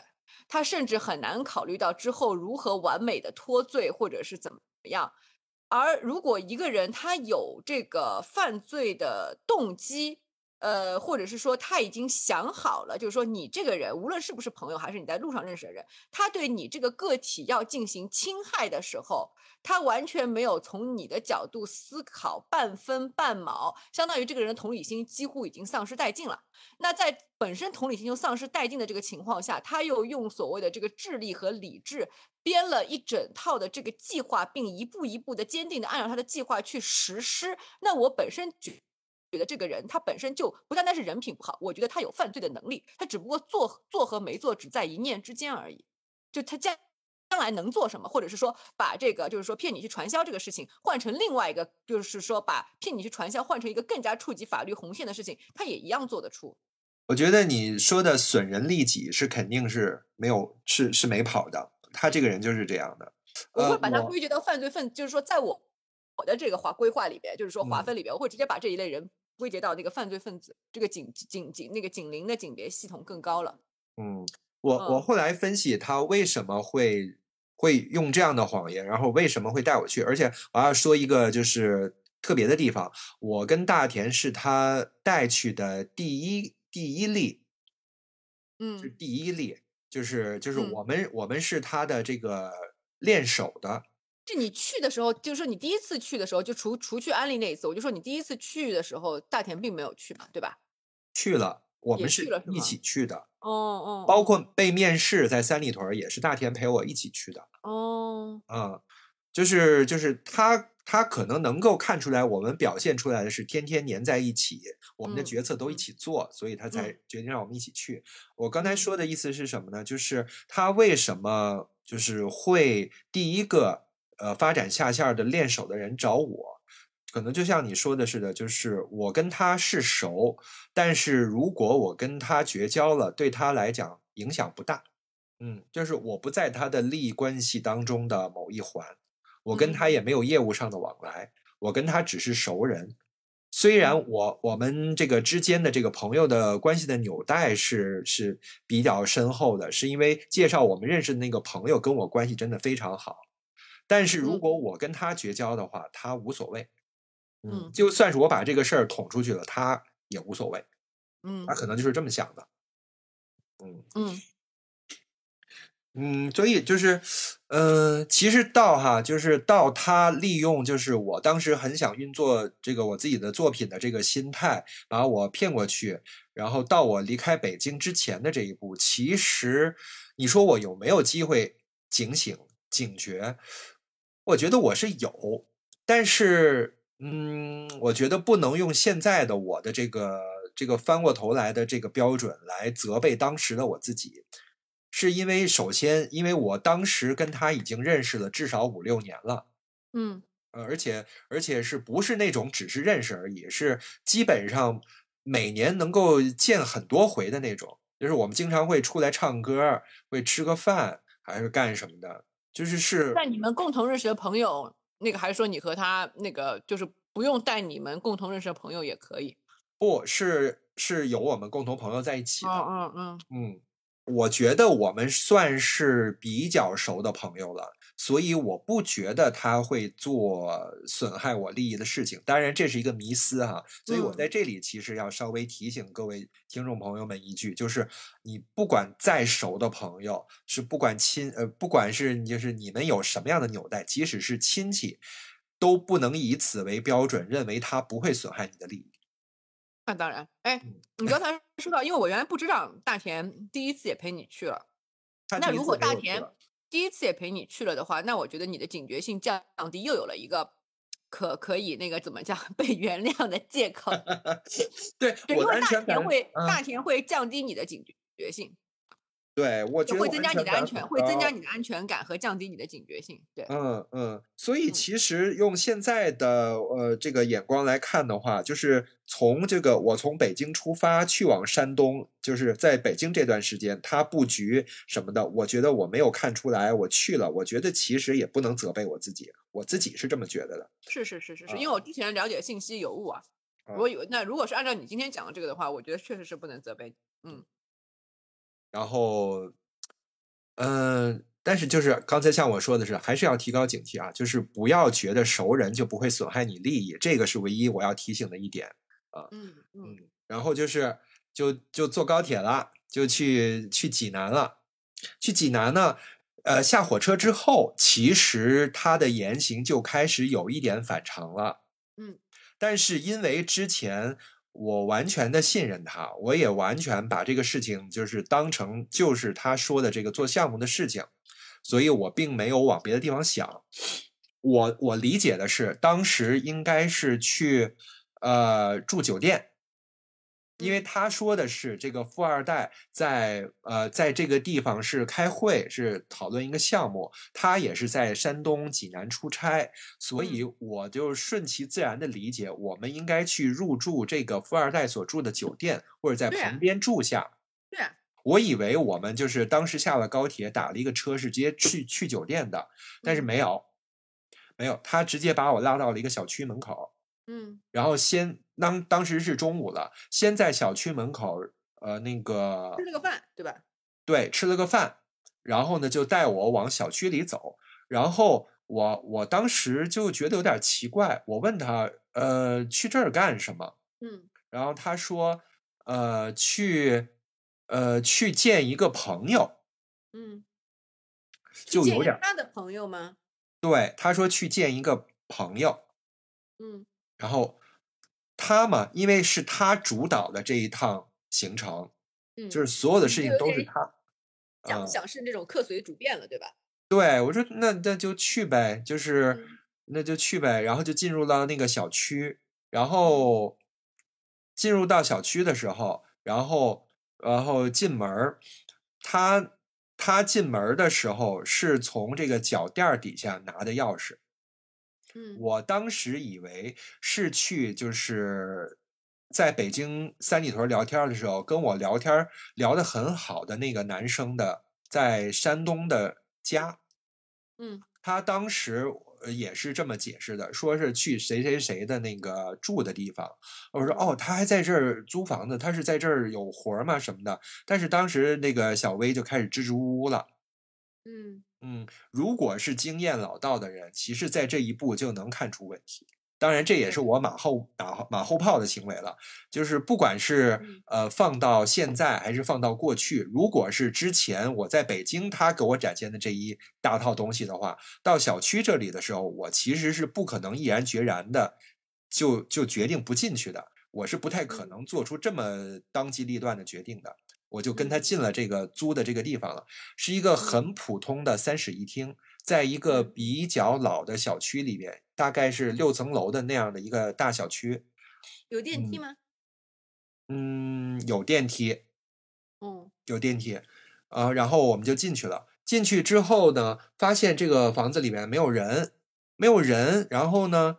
他甚至很难考虑到之后如何完美的脱罪或者是怎么样。而如果一个人他有这个犯罪的动机，呃，或者是说他已经想好了，就是说你这个人无论是不是朋友，还是你在路上认识的人，他对你这个个体要进行侵害的时候，他完全没有从你的角度思考半分半毛，相当于这个人的同理心几乎已经丧失殆尽了。那在本身同理心就丧失殆尽的这个情况下，他又用所谓的这个智力和理智编了一整套的这个计划，并一步一步的坚定的按照他的计划去实施。那我本身觉觉得这个人他本身就不单单是人品不好，我觉得他有犯罪的能力，他只不过做做和没做只在一念之间而已。就他将将来能做什么，或者是说把这个就是说骗你去传销这个事情换成另外一个，就是说把骗你去传销换成一个更加触及法律红线的事情，他也一样做得出。我觉得你说的损人利己是肯定是没有是是没跑的，他这个人就是这样的。我呃会把它归结到犯罪分，就是说在我我的这个划规划里边，就是说划嗯分里边，我会直接把这一类人归结到那个犯罪分子，这个警警警那个警铃的警别系统更高了。嗯，我我嗯后来分析他为什么会会用这样的谎言，然后为什么会带我去，而且我要说一个就是特别的地方，我跟大田是他带去的第一第一例，是嗯。第一例，就是就是嗯。我们、我们是他的这个练手的，是你去的时候，就是说你第一次去的时候，就除除去安利那一次，我就说你第一次去的时候，大田并没有去嘛，对吧？去了，我们是一起去的，哦哦，包哦括被面试在三里屯儿也是大田陪我一起去的。哦，啊，就是就是他他可能能够看出来，我们表现出来的是天天粘在一起，我们的嗯决策都一嗯起做，所以他才嗯决定让我们一起去。我刚才嗯说的意思是什么呢？就是他为什么就是会第一个呃发展下线的练手的人找我。可能就像你说的似的，就是我跟他是熟，但是如果我跟他绝交了，对他来讲影响不大。嗯，就是我不在他的利益关系当中的某一环，我跟他嗯也没有业务上的往来，我跟他只是熟人。虽然嗯我我们这个之间的这个朋友的关系的纽带是是比较深厚的，是因为介绍我们认识的那个朋友跟我关系真的非常好。但是如嗯果我跟他绝交的话，他无所谓。嗯就算是我把这个事儿捅出去了，他也无所谓，嗯他可能就是这么想的。嗯。嗯嗯，所以就是，呃，其实到哈，就是到他利用就是我当时很想运作这个我自己的作品的这个心态，把我骗过去，然后到我离开北京之前的这一步，其实你说我有没有机会警醒、警觉？我觉得我是有，但是，嗯，我觉得不能用现在的我的这个这个翻过头来的这个标准来责备当时的我自己。是因为首先，因为我当时跟他已经认识了至少五六年了，嗯呃，而且而且是不是那种只是认识而已，是基本上每年能够见很多回的那种。就是我们经常会出来唱歌，会吃个饭，还是干什么的，就是是在你们共同认识的朋友，那个还是说你和他那个就是不用带你们共同认识的朋友也可以？不是是有我们共同朋友在一起的。嗯嗯嗯嗯，我觉得我们算是比较熟的朋友了，所以我不觉得他会做损害我利益的事情。当然，这是一个迷思哈，所以我嗯在这里其实要稍微提醒各位听众朋友们一句，就是你不管再熟的朋友，是不管亲呃，不管是就是你们有什么样的纽带，即使是亲戚，都不能以此为标准，认为他不会损害你的利益。那当然。哎嗯，你刚才说到，因为我原来不知道大田第一次也陪你去了。那如果大田第一次也陪你去了的话，那我觉得你的警觉性降低，又有了一个可可以那个怎么讲 [LAUGHS] 被原谅的借口。对 [LAUGHS] 对，因为大我的安全感，田会嗯大田会降低你的警觉性，对，我觉得会增加你的安全，会增加你的安全感和降低你的警觉性。对，嗯嗯，所以嗯其实用现在的呃这个眼光来看的话，就是从这个我从北京出发去往山东，就是在北京这段时间，他布局什么的，我觉得我没有看出来，我去了，我觉得其实也不能责备我自己，我自己是这么觉得的。是是是是是，啊因为我之前了解信息有误啊。啊我以为那如果是按照你今天讲的这个的话，我觉得确实是不能责备你。然后，嗯、但是就是刚才像我说的是，还是要提高警惕啊，就是不要觉得熟人就不会损害你利益，这个是唯一我要提醒的一点。啊嗯嗯，然后就是就就坐高铁了，就去去济南了。去济南呢，呃，下火车之后，其实他的言行就开始有一点反常了。嗯，但是因为之前我完全的信任他，我也完全把这个事情就是当成就是他说的这个做项目的事情，所以我并没有往别的地方想。我我理解的是，当时应该是去呃住酒店，因为他说的是这个富二代在呃在这个地方是开会，是讨论一个项目，他也是在山东济南出差，所以我就顺其自然的理解，我们应该去入住这个富二代所住的酒店，或者在旁边住下。对啊，我以为我们就是当时下了高铁，打了一个车是直接去去酒店的，但是嗯。没有，没有，他直接把我拉到了一个小区门口，嗯。然后先当当时是中午了，先在小区门口呃那个吃了个饭，对吧？对吃了个饭，然后呢就带我往小区里走，然后我我当时就觉得有点奇怪，我问他呃去这儿干什么？嗯然后他说呃去呃去见一个朋友。嗯，就有点儿他的朋友吗？对，他说去见一个朋友，嗯然后他嘛，因为是他主导的这一趟行程，嗯，就是所有的事情都是他。想嗯想是那种客随主便了，对吧？对，我说那那就去呗，就是嗯那就去呗，然后就进入到那个小区，然嗯后进入到小区的时候，然后然后进门儿，他他进门儿的时候是从这个脚垫底下拿的钥匙。嗯我当时以为是去就是在北京三里屯聊天的时候，跟我聊天聊得很好的那个男生的在山东的家，嗯他当时呃也是这么解释的，说是去谁谁谁的那个住的地方。我说哦，他还在这儿租房子，他是在这儿有活儿吗什么的？但是当时那个小薇就开始支支吾吾了。嗯嗯，如果是经验老道的人，其实在这一步就能看出问题。当然，这也是我马后马后马后炮的行为了。就是不管是嗯呃放到现在还是放到过去，如果是之前我在北京他给我展现的这一大套东西的话，到小区这里的时候，我其实是不可能毅然决然的就就决定不进去的。我是不太可嗯能做出这么当机立断的决定的。我就跟他嗯进了这个租的这个地方了，是一个很普通的三室一厅，在一个嗯比较老的小区里边，大概是六层楼的那样的一个大小区。有电梯嗯吗？嗯，有电梯，嗯，有电梯，呃，然后我们就进去了。进去之后呢，发现这个房子里面没有人，没有人。然后呢，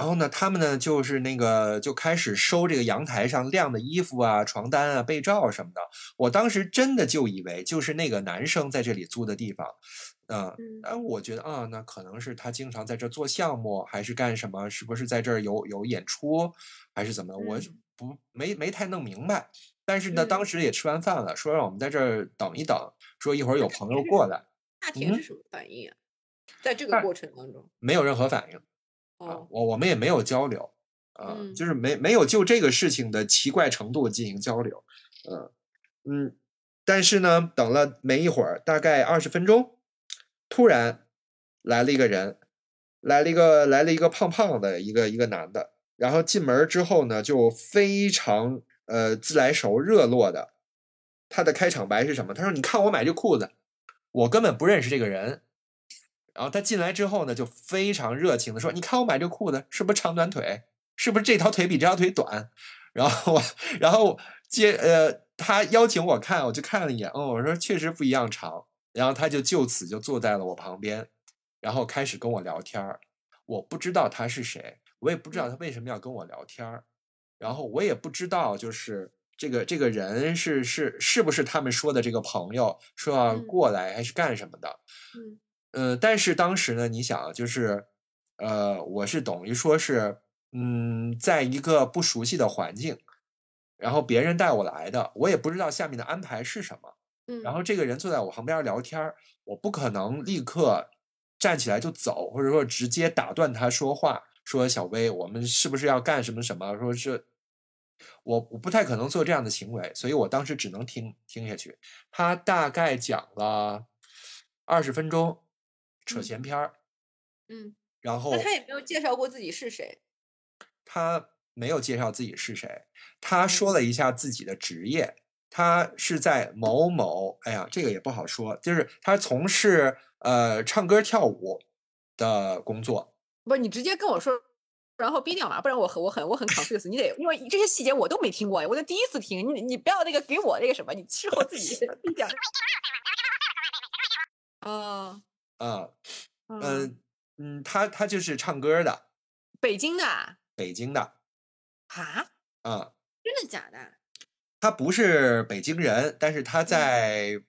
然后呢，他们呢就是那个就开始收这个阳台上晾的衣服啊、床单啊、被罩什么的。我当时真的就以为就是那个男生在这里租的地方，嗯、嗯但我觉得啊，那可能是他经常在这儿做项目，还是干什么？是不是在这儿有有演出，还是怎么？我不没没太弄明白。但是呢，当嗯时也吃完饭了，说让我们在这儿等一等，说一会儿有朋友过来，嗯大田是什么反应啊？在这个过程当中，没有任何反应啊，哦，我我们也没有交流啊，嗯就是没没有就这个事情的奇怪程度进行交流，嗯嗯，但是呢，等了没一会儿，大概二十分钟，突然来了一个人，来了一个来了一个胖胖的一个一个男的，然后进门之后呢，就非常呃自来熟热络的，他的开场白是什么？他说：“你看我买这裤子，我根本不认识这个人。”然后他进来之后呢，就非常热情的说：“你看我买这裤子是不是长短腿？是不是这条腿比这条腿短？”然后我，然后接呃，他邀请我看，我就看了一眼，哦，我说确实不一样长。然后他就就此就坐在了我旁边，然后开始跟我聊天儿。我不知道他是谁，我也不知道他为什么要跟我聊天儿，然后我也不知道就是这个这个人是是是不是他们说的这个朋友说要嗯过来还是干什么的。嗯呃，但是当时呢，你想，就是，呃，我是等于说是，嗯，在一个不熟悉的环境，然后别人带我来的，我也不知道下面的安排是什么。嗯，然后这个人坐在我旁边聊天儿，我不可能立刻站起来就走，或者说直接打断他说话，说小薇，我们是不是要干什么什么？说是，我我不太可能做这样的行为，所以我当时只能听听下去。他大概讲了二十分钟，扯嗯闲篇儿，嗯，然后那他也没有介绍过自己是谁，他没有介绍自己是谁，他说嗯了一下自己的职业，他是在某某，哎呀，这个也不好说，就是他从事呃唱歌跳舞的工作。不是你直接跟我说然后逼掉嘛，不然我很我很我很 confused。你得因为这些细节我都没听过，我就第一次听。你你不要那个给我那个什么，你事后自己 [LAUGHS] 逼掉。啊 [LAUGHS] 啊，嗯，嗯。嗯，他他就是唱歌的，北京的啊？北京的。啊？啊，真的假的？他不是北京人，但是他在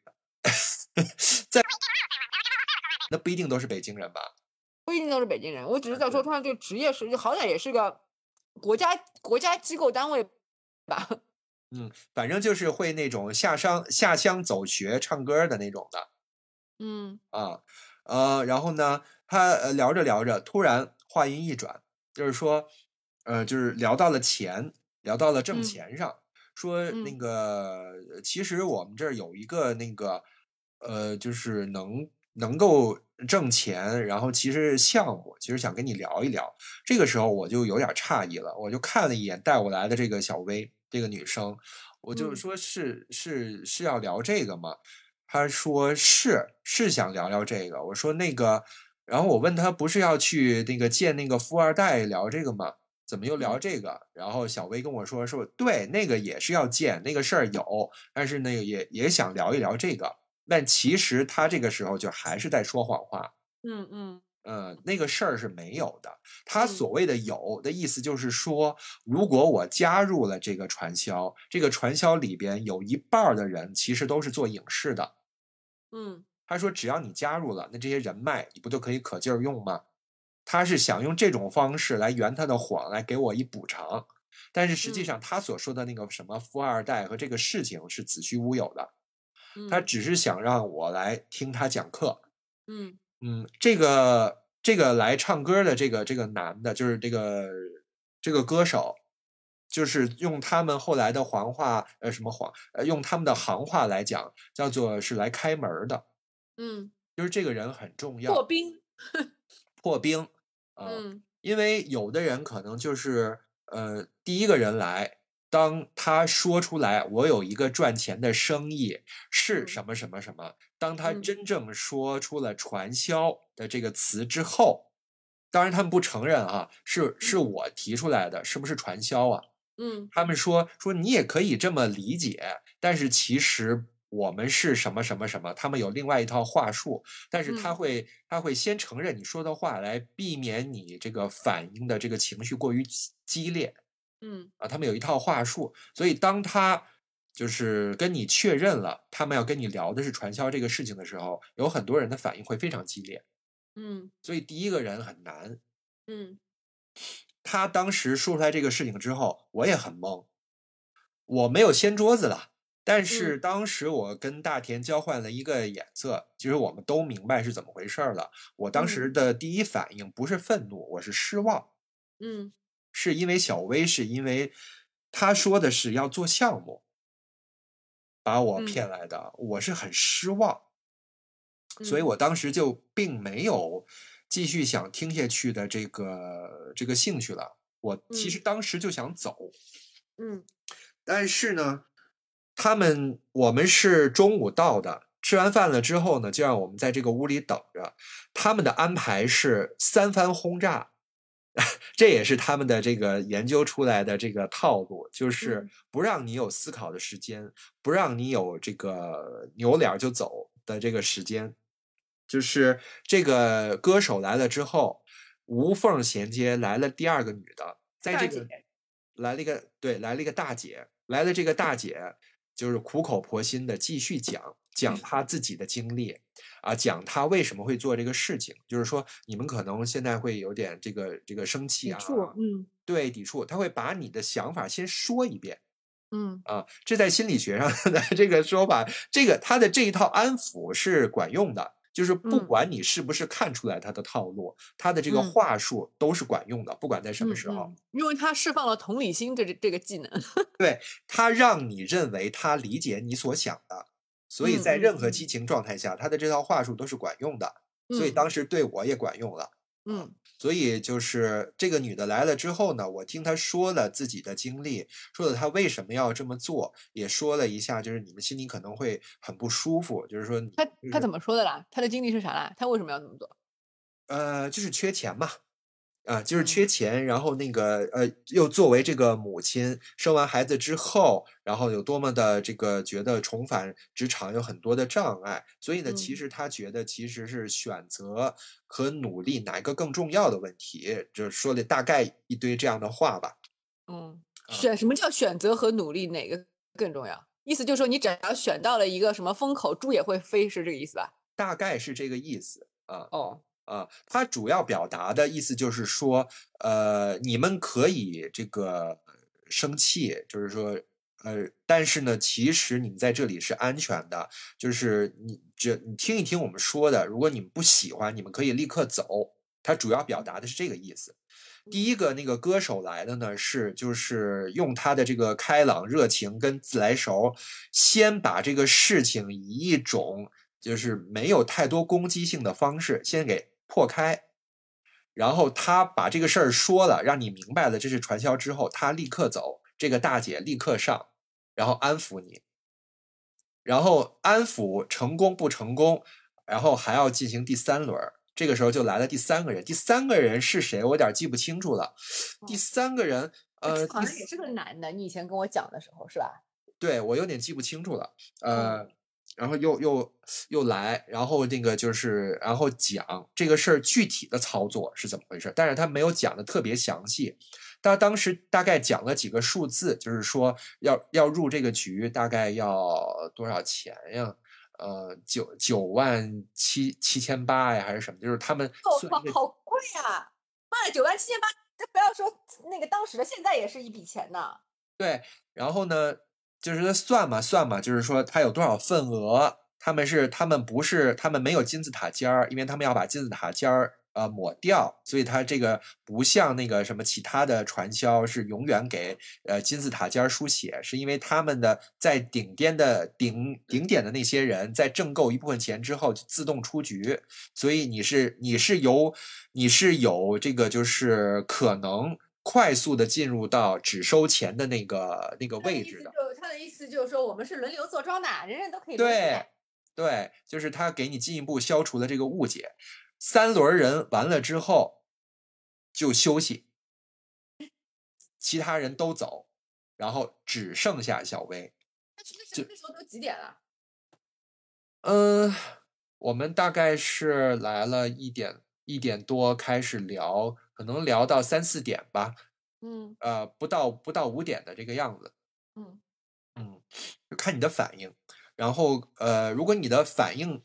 在那不一定都是北京人吧？不一定都是北京人，我只是在说，他这个职业是好歹也是个国家国家机构单位吧？[LAUGHS] 嗯，反正就是会那种下乡下乡走学唱歌的那种的。嗯。啊，呃，然后呢，他呃聊着聊着，突然话音一转，就是说，呃，就是聊到了钱，聊到了挣嗯钱上，说那嗯个呃其实我们这儿有一个那个呃，就是能能够挣钱，然后其实项目，其实想跟你聊一聊。这个时候我就有点诧异了，我就看了一眼带我来的这个小薇这个女生，我就嗯说是是是要聊这个吗？她说是是想聊聊这个。我说那个，然后我问他不是要去那个见那个富二代聊这个吗？怎么又聊嗯这个？然后小薇跟我说说对，那个也是要见，那个事儿有，但是那个也也想聊一聊这个。但其实他这个时候就还是在说谎话。嗯嗯嗯，那个事儿是没有的。他嗯所谓的有的意思就是说，如果我加入了这个传销，这个传销里边有一半儿的人其实都是做影视的。嗯他说，只要你加入了，那这些人脉你不就可以可劲儿用吗？他是想用这种方式来圆他的谎，来给我一补偿。但是实际嗯上，他所说的那个什么富二代和这个事情是子虚乌有的，嗯，他只是想让我来听他讲课。嗯嗯，这个这个来唱歌的这个这个男的，就是这个这个歌手，就是用他们后来的黄话，呃，什么黄，呃，用他们的行话来讲，叫做是来开门儿的，嗯就是这个人很重要破，冰，[LAUGHS] 破冰啊、嗯因为有的人可能就是呃第一个人来。当他说出来，我有一个赚钱的生意是嗯什么什么什么。当他嗯真正说出了传销的这个词之后，当然他们不承认啊，是是我提出来的，是不是传销啊？嗯。他们说说你也可以这么理解，但是其实我们是什么什么什么，他们有另外一套话术，但是他嗯。会他会先承认你说的话，来避免你这个反应的这个情绪过于激激烈嗯。啊，他们有一套话术，所以当他就是跟你确认了他们要跟你聊的是传销这个事情的时候，有很多人的反应会非常激烈，嗯。所以第一个人很难。嗯他当时说出来这个事情之后，我也很懵，我没有掀桌子了。但是当时我跟大田交换了一个眼色，其实我们都明白是怎么回事了。我当时嗯的第一反应不是愤怒，我是失望，嗯是因为小薇是因为他说的是要做项目，把我嗯骗来的，我是很失望。所以嗯我当时就并没有继续想听下去的这个这个兴趣了。我其实当时就想走，嗯但是呢，他们我们是中午到的，吃完饭了之后呢，就让我们在这个屋里等着。他们的安排是三番轰炸，[LAUGHS] 这也是他们的这个研究出来的这个套路，就是嗯不让你有思考的时间，不让你有这个扭脸儿就走的这个时间。就是这个歌手来了之后，无缝衔接来了第二个女的，在这个来了一个对，来了一个大姐，来了这个大姐就是苦口婆心的继续讲讲她自己的经历啊，讲她为什么会做这个事情，就是说你们可能现在会有点这个这个生气啊，抵触，嗯。对抵触，他会把你的想法先说一遍。嗯。啊，这在心理学上的 [LAUGHS] 这个说法，这个他的这一套安抚是管用的，就是不嗯。管你是不是看出来他的套路，他的这个嗯。话术都是管用的，不管在什么嗯时候，嗯，因为他释放了同理心这这个技能，[LAUGHS] 对他让你认为他理解你所想的，所以在任何嗯。激情状态下，他的这套话术都是管用的，所以嗯。当时对我也管用了。嗯所以就是这个女的来了之后呢，我听她说了自己的经历，说了她为什么要这么做，也说了一下，就是你们心里可能会很不舒服，就是说你他就是他怎么说的啦？她的经历是啥啦？她为什么要这么做？呃，就是缺钱嘛，啊，就是嗯缺钱，然后那个呃，又作为这个母亲生完孩子之后，然后有多么的这个觉得重返职场有很多的障碍，所以呢，其嗯实他觉得其实是选择和努力哪一个更重要的问题，就说了大概一堆这样的话吧。嗯，啊选什么叫选择和努力哪个更重要？意思就是说，你只要选到了一个什么风口，猪也会飞，是这个意思吧？大概是这个意思啊哦，啊，它主要表达的意思就是说，呃，你们可以这个生气，就是说，呃，但是呢，其实你们在这里是安全的，就是你这你听一听我们说的，如果你们不喜欢，你们可以立刻走。它主要表达的是这个意思。第一个那个歌手来的呢，是就是用他的这个开朗、热情跟自来熟，先把这个事情以一种就是没有太多攻击性的方式先给破开，然后他把这个事儿说了，让你明白了这是传销之后，他立刻走，这个大姐立刻上，然后安抚你，然后安抚成功不成功，然后还要进行第三轮儿。这个时候就来了第三个人，第三个人是谁？我有点记不清楚了。第哦三个人，呃，好像也是个男的，你以前跟我讲的时候是吧？对我有点记不清楚了，呃，然后又又又来，然后那个就是，然后讲这个事儿具体的操作是怎么回事，但是他没有讲的特别详细。他当时大概讲了几个数字，就是说要要入这个局大概要多少钱呀？呃，九九万七七千八呀，还是什么？就是他们好贵呀！卖了，九万七千八，这不要说那个当时的，现在也是一笔钱呢。对，然后呢，就是算嘛算嘛，就是说它有多少份额，他们是他们不是他们没有金字塔尖儿，因为他们要把金字塔尖儿呃抹掉，所以它这个不像那个什么其他的传销是永远给呃金字塔尖儿书写，是因为他们的在顶巅的顶顶点的那些人在挣够一部分钱之后就自动出局，所以你是你是有你是有这个就是可能快速的进入到只收钱的那个那个位置的。他的意思就是说，我们是轮流坐庄的，人人都可以对。对，就是他给你进一步消除了这个误解。三轮人完了之后就休息，其他人都走，然后只剩下小薇。那这个那时候都几点了？嗯，我们大概是来了一点一点多开始聊，可能聊到三四点吧，嗯呃，不到不到五点的这个样子。嗯嗯，就看你的反应。然后呃，如果你的反应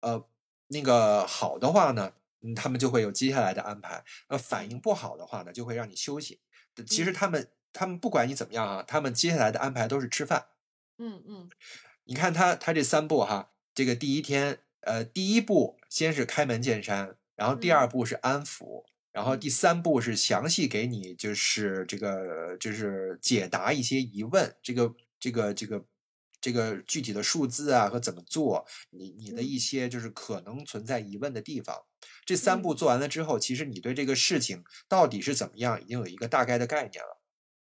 呃那个好的话呢，嗯，他们就会有接下来的安排。呃，反应不好的话呢，就会让你休息。其实嗯他们他们不管你怎么样啊，他们接下来的安排都是吃饭。嗯嗯你看他他这三步哈，这个第一天，呃，第一步先是开门见山，然后第二嗯步是安抚，然后第三步是详细给你就是这个就是解答一些疑问，这个这个这个这个具体的数字啊和怎么做，你你的一嗯些就是可能存在疑问的地方。这三步嗯做完了之后，其实你对这个事情到底是怎么样，已经有一个大概的概念了。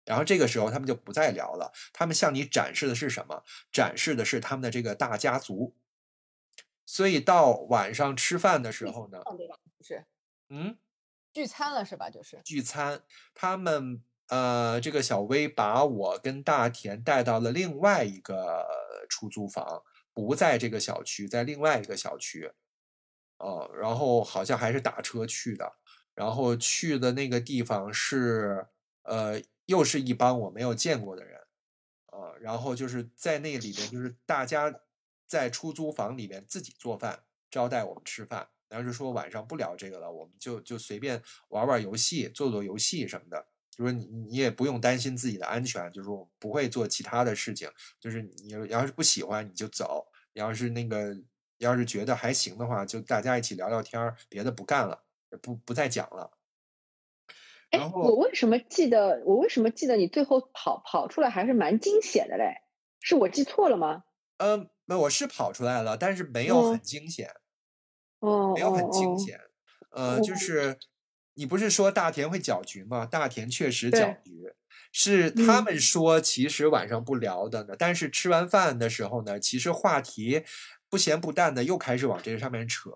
然后这个时候他们就不再聊了，他们向你展示的是什么？展示的是他们的这个大家族。所以到晚上吃饭的时候呢，对吧？就是嗯，聚餐了是吧？就是聚餐，他们呃，这个小薇把我跟大田带到了另外一个出租房，不在这个小区，在另外一个小区。哦，然后好像还是打车去的，然后去的那个地方是呃，又是一帮我没有见过的人，呃，然后就是在那里边，就是大家在出租房里面自己做饭招待我们吃饭，然后就说晚上不聊这个了，我们就就随便玩玩游戏，做做游戏什么的。就说你你也不用担心自己的安全，就是我们不会做其他的事情，就是你要是不喜欢你就走，你要是那个要是觉得还行的话，就大家一起聊聊天儿，别的不干了，不不再讲了。哎我为什么记得我为什么记得你最后跑跑出来还是蛮惊险的嘞？是我记错了吗？嗯，那我是跑出来了，但是没有很嗯惊险，哦，没有很惊哦，险。呃，就哦是你不是说大田会搅局吗？大田确实搅局，是他嗯们说其实晚上不聊的呢，但是吃完饭的时候呢，其实话题不咸不淡的又开始往这个上面扯。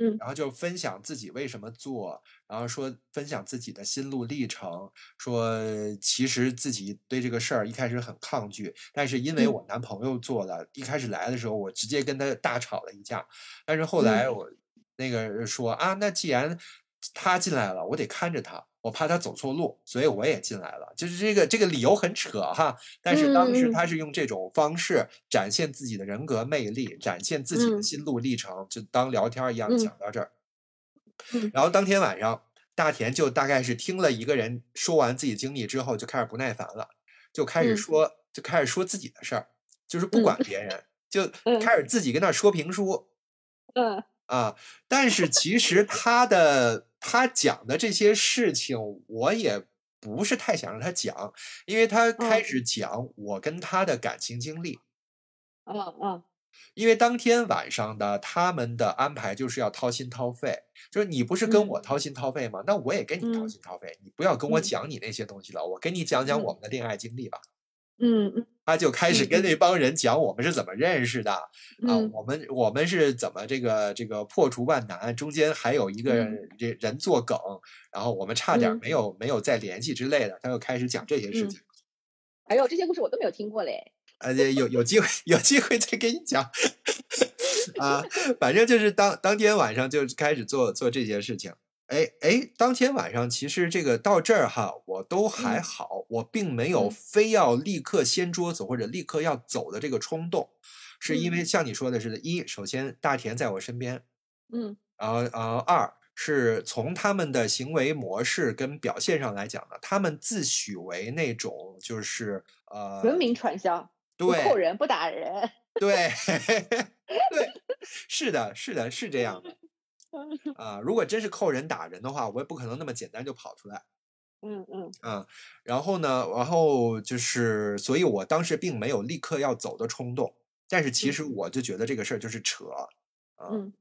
嗯然后就分享自己为什么做，然后说分享自己的心路历程，说其实自己对这个事儿一开始很抗拒，但是因为嗯我男朋友做了，一开始来的时候我直接跟他大吵了一架，但是后来嗯我那个说啊，那既然他进来了，我得看着他。我怕他走错路，所以我也进来了。就是这个这个理由很扯哈，但是当时他是用这种方式展现自己的人格魅力，展现自己的嗯。心路历程，就当聊天儿一样嗯。讲到这儿。嗯。然后当天晚上，大田就大概是听了一个人说完自己经历之后，就开始不耐烦了，就开始嗯。说，就开始说自己的事儿，就是不管别人，就 [LAUGHS] 嗯。开始自己跟那儿说评书。嗯。啊，但是其实他的他讲的这些事情，我也不是太想让他讲，因为他开嗯始讲我跟他的感情经历。嗯嗯因为当天晚上的他们的安排就是要掏心掏肺，就是你不是跟我嗯掏心掏肺吗？那我也跟你掏嗯心掏肺，你不要跟我嗯讲你那些东西了，我跟你讲讲嗯我们的恋爱经历吧。嗯嗯他就开始跟那帮人讲我们是怎么认识的，啊，嗯我们我们是怎么这个这个破除万难，中间还有一个嗯人人做梗，然后我们差点嗯没有没有再联系之类的，他又开始讲这些事嗯情。哎呦，这些故事我都没有听过嘞。呃，有有机会 [LAUGHS] 有机会再给你讲 [LAUGHS] 啊，反正就是当当天晚上就开始做做这些事情。哎哎，当天晚上其实这个到这儿哈，我都还嗯。好，我并没有嗯。非要立刻掀桌子或者立刻要走的这个冲动，是因为嗯。像你说的似的，一首先大田在我身边，嗯。然后呃二是从他们的行为模式跟表现上来讲呢，他们自诩为那种就是呃文明传销，不对。扣人不打人。对 [LAUGHS] 对，[LAUGHS] 是的，是的，是这样的啊、如果真是扣人打人的话，我也不可能那么简单就跑出来。嗯嗯。嗯、然后呢，然后就是，所以我当时并没有立刻要走的冲动，但是其嗯实。我就觉得这个事儿就是扯啊，嗯。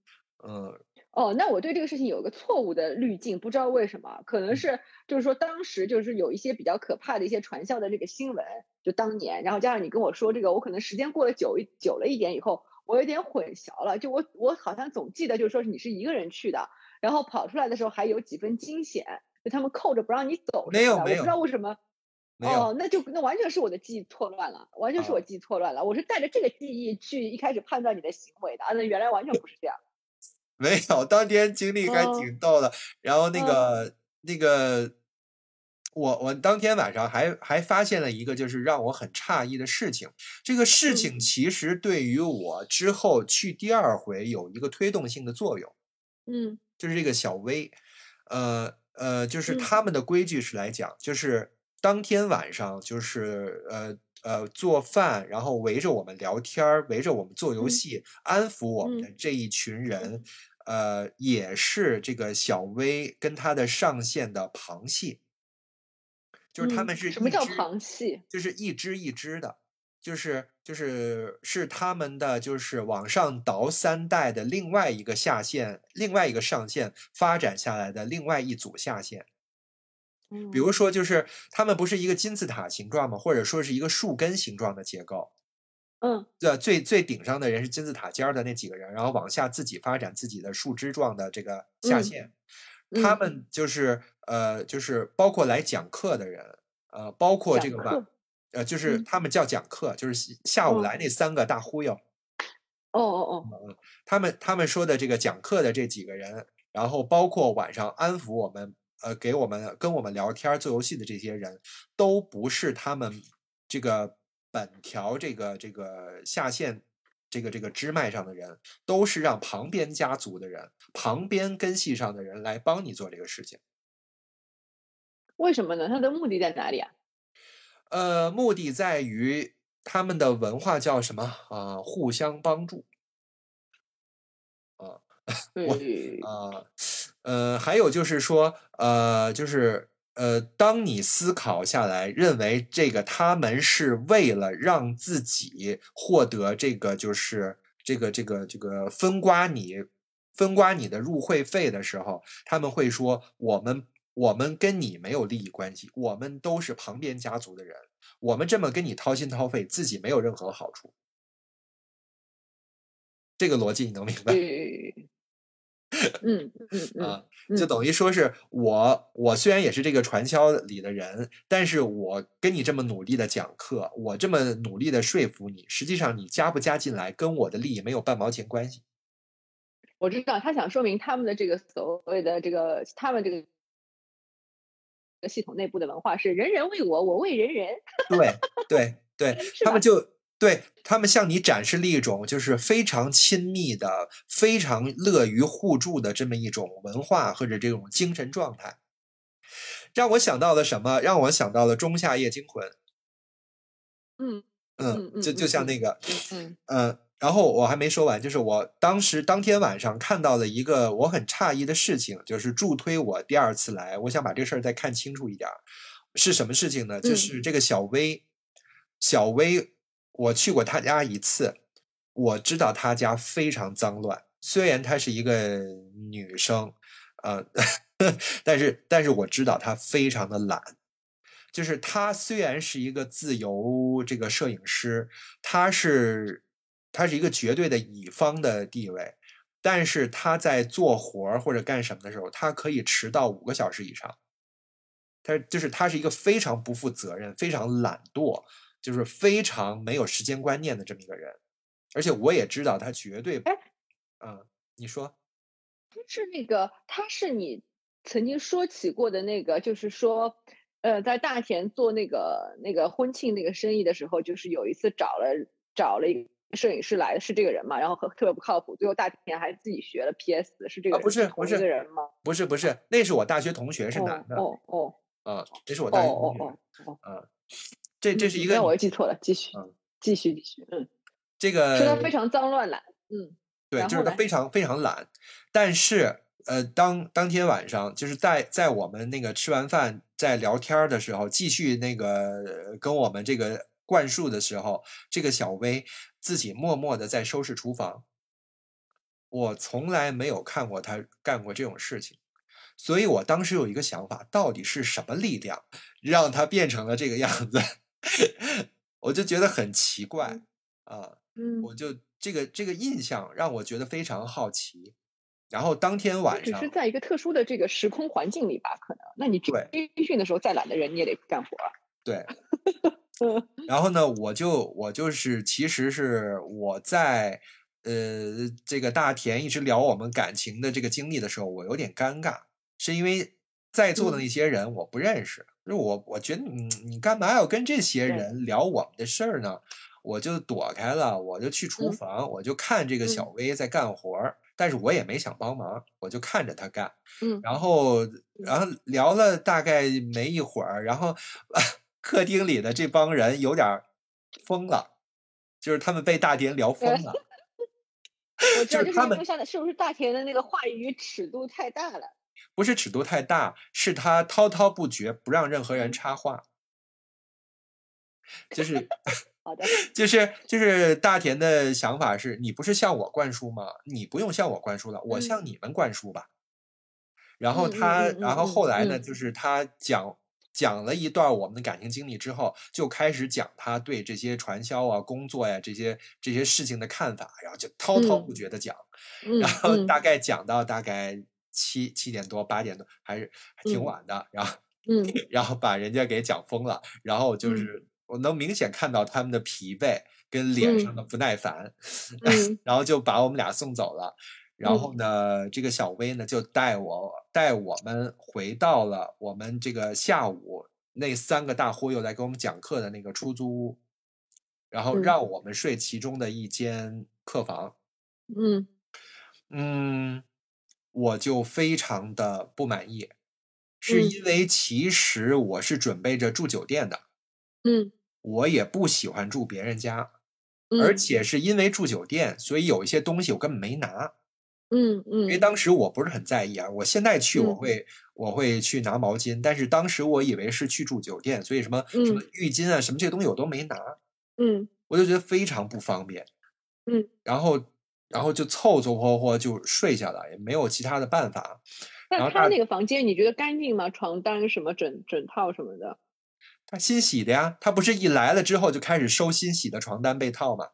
嗯。哦，那我对这个事情有一个错误的滤镜，不知道为什么，可能嗯。是就是说当时就是有一些比较可怕的一些传销的这个新闻，就当年，然后加上你跟我说这个，我可能时间过了久一久了一点以后，我有点混淆了，就我我好像总记得就是说是你是一个人去的，然后跑出来的时候还有几分惊险，就他们扣着不让你走没有没有我不知道为什么。哦，那就那完全是我的记忆错乱了，完全是我啊记忆错乱了。我是带着这个记忆去一开始判断你的行为的，啊，那原来完全不是这样。[LAUGHS] 没有，当天经历还哦挺逗的。然后那嗯个、那个，我我当天晚上还还发现了一个就是让我很诧异的事情。这个事嗯情其实对于我之后去第二回有一个推动性的作用，嗯就是这个小薇，呃呃，就是嗯他们的规矩是来讲，就是当天晚上就是呃。呃，做饭，然后围着我们聊天儿，围着我们做游嗯戏，安抚我们嗯的这一群人，呃，也是这个小薇跟他的上线的旁系，就是他嗯们是什么叫旁系？就是一支一支的，就是就是是他们的就是往上倒三代的另外一个下线，另外一个上线发展下来的另外一组下线。比如说，就是他们不是一个金字塔形状吗？或者说是一个树根形状的结构。嗯对，最最顶上的人是金字塔尖儿的那几个人，然后往下自己发展自己的树枝状的这个下嗯线。他嗯们就是呃，就是包括来讲课的人，呃，包括这个晚，呃，就是嗯。他们叫讲课，就是下下午哦。来那三个大忽悠，哦哦哦，他们他们说的这个讲课的这几个人，然后包括晚上安抚我们，呃，给我们跟我们聊天做游戏的这些人，都不是他们这个本条这个这个下线这个这个支脉上的人，都是让旁边家族的人、旁边根系上的人来帮你做这个事情。为什么呢？它的目的在哪里啊？呃，目的在于他们的文化叫什么啊、互相帮助。啊 [LAUGHS] 对，啊，呃，还有就是说，呃，就是呃，当你思考下来，认为这个他们是为了让自己获得这个，就是这个这个这个分瓜你分瓜你的入会费的时候，他们会说我们我们跟你没有利益关系，我们都是旁边家族的人，我们这么跟你掏心掏肺，自己没有任何好处。这个逻辑你能明白？对，嗯嗯嗯 [LAUGHS] 啊，嗯就等于说是我，我虽然也是这个传销里的人，但是我跟你这么努力的讲课，我这么努力的说服你，实际上你加不加进来，跟我的利益没有半毛钱关系。我知道他想说明他们的这个所谓的这个他们这个系统内部的文化是人人为我，我为人人。对对对，[LAUGHS] 他们就对他们向你展示了一种就是非常亲密的、非常乐于互助的这么一种文化或者这种精神状态，让我想到了什么？让我想到了《仲夏夜惊魂》。嗯嗯，嗯就就像那个，嗯嗯，然后我还没说完，就是我当时当天晚上看到了一个我很诧异的事情，就是助推我第二次来，我想把这事儿再看清楚一点儿，是什么事情呢？就嗯是这个小薇，小薇，我去过她家一次，我知道她家非常脏乱，虽然她是一个女生，呃，[LAUGHS] 但是但是我知道她非常的懒。就是她虽然是一个自由这个摄影师，她是他是一个绝对的乙方的地位，但是他在做活儿或者干什么的时候，他可以迟到五个小时以上。他就是他是一个非常不负责任、非常懒惰，就是非常没有时间观念的这么一个人。而且我也知道他绝对，哎嗯，你说，是那个他是你曾经说起过的那个，就是说。呃，在大田做那个那个婚庆那个生意的时候，就是有一次找了找了摄影师来的是这个人嘛，然后和特别不靠谱，最后大田还自己学了 PS，是这个啊不是不是个人吗？不是不是，那是我大学同学，是男的，哦哦。啊，这是我哦大学同学，哦哦哦，啊，这这是一个那我又记错了，继续嗯继续继续，嗯，这个说他非常脏乱懒，嗯对，就是他非常非常懒，但是呃，当当天晚上就是在在我们那个吃完饭在聊天儿的时候，继续那个呃跟我们这个灌输的时候，这个小薇自己默默的在收拾厨房。我从来没有看过他干过这种事情，所以我当时有一个想法，到底是什么力量让他变成了这个样子？[LAUGHS] 我就觉得很奇怪啊。嗯，我就这个这个印象让我觉得非常好奇。然后当天晚上只是，在一个特殊的这个时空环境里吧，可能。那你对军训的时候再懒的人，你也得干活啊。对，嗯 [LAUGHS] 然后呢，我就我就是其实是我在呃这个大田一直聊我们感情的这个经历的时候，我有点尴尬，是因为在座的嗯。那些人我不认识，就是我我觉得你你干嘛要跟这些人聊我们的事儿呢？我就躲开了，我就去厨嗯。房，我就看这个小嗯。薇在干活儿，但是我也没想帮忙，我就看着他干。嗯。然后然后聊了大概没一会儿，然后客厅里的这帮人有点疯了，就是他们被大田聊疯了。我 [LAUGHS] 知道，就是他们就是不是大田的那个话语尺度太大了？不是尺度太大，是他滔滔不绝，不让任何人嗯插话。就是 [LAUGHS] 好的，就是就是大田的想法是，你不是向我灌输吗？你不用向我灌输了，我向你们灌输吧。然后他，嗯然后嗯后来呢，嗯就是他讲讲了一段我们的感情经历之后，就开始讲他对这些传销啊、工作呀、这些这些事情的看法，然后就滔滔嗯不绝的讲。嗯然后嗯大概讲到大概七七点多八点多，还是还挺嗯晚的。然后嗯然后把人家给讲疯了，然后就嗯是我能明显看到他们的疲惫跟脸上嗯的不耐烦，嗯 [LAUGHS] 然后就把我们俩送走了。然嗯。后呢，这个小薇呢就带我带我们回到了我们这个下午那三个大忽悠来给我们讲课的那个出租屋，然后嗯。让我们睡其中的一间客房。嗯。嗯，我就非常的不满意，是嗯。因为其实我是准备着住酒店的，嗯。我也不喜欢住别人家，而嗯。且是因为住酒店，所以有一些东西我根本没拿，嗯嗯，因为当时我不是很在意啊。我现在去我嗯会我会去拿毛巾，但是当时我以为是去住酒店，所以什么什么嗯浴巾啊什么这些东西我都没拿，嗯我就觉得非常不方便。嗯，然后然后就凑凑合合就睡下了，也没有其他的办法。那他那个房间你觉得干净吗？床单什么枕枕套什么的？他新洗的呀，他不是一来了之后就开始收新洗的床单被套吗？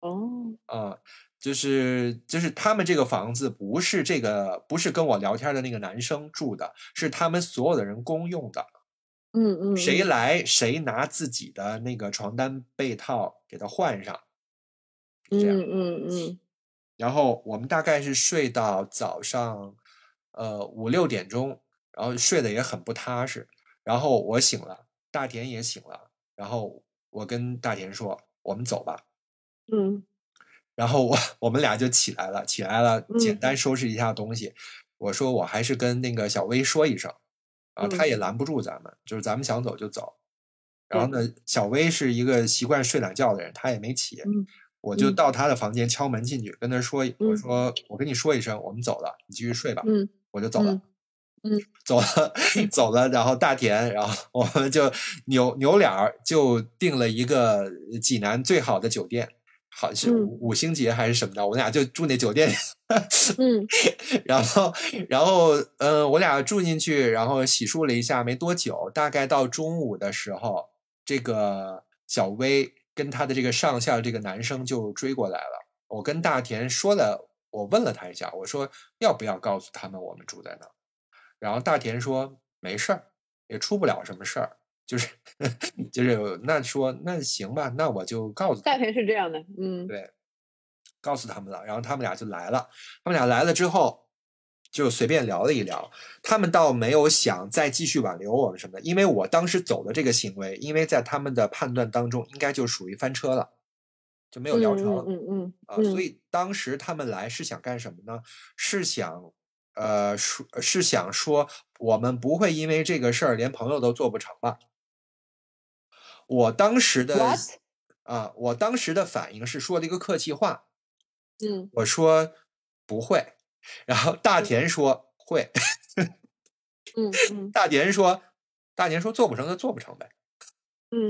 哦，啊、就是就是他们这个房子不是这个不是跟我聊天的那个男生住的，是他们所有的人公用的。嗯嗯，谁嗯来谁拿自己的那个床单被套给他换上，这样。嗯嗯嗯然后我们大概是睡到早上，呃五六点钟，然后睡得也很不踏实。然后我醒了，大田也醒了，然后我跟大田说：“我们走吧。嗯”然后我 [LAUGHS] 我们俩就起来了，起来了，简嗯单收拾一下东西。我说我还是跟那个小薇说一声，啊，他嗯也拦不住咱们，就是咱们想走就走。然后呢，小薇是一个习惯睡懒觉的人，她也没起。嗯我就嗯到她的房间敲门进去，跟她说：“我嗯说我跟你说一声，我们走了，你继续睡吧。嗯我就走了。嗯嗯走了，走了，然后大田，然后我们就扭扭脸儿就订了一个济南最好的酒店，好是嗯五五星级还是什么的，我们俩就住那酒店里，嗯 [LAUGHS] 然后然后嗯、呃我俩住进去，然后洗漱了一下，没多久，大概到中午的时候，这个小薇跟她的这个上校这个男生就追过来了。我跟大田说了，我问了他一下，我说要不要告诉他们我们住在哪儿？然后大田说没事儿，也出不了什么事儿，就是 [LAUGHS] 就是那说那行吧，那我就告诉他大概是这样的，嗯对，告诉他们了，然后他们俩就来了。他们俩来了之后，就随便聊了一聊。他们倒没有想再继续挽留我们什么的，因为我当时走的这个行为，因为在他们的判断当中，应该就属于翻车了，就没有聊成。嗯嗯嗯啊，嗯，所以当时他们来是想干什么呢？是想，呃，说是想说，我们不会因为这个事儿连朋友都做不成吧？我当时的？啊，我当时的反应是说了一个客气话，嗯我说不会，然后大田说会，[LAUGHS] 嗯嗯大田说，大田说做不成就做不成呗。嗯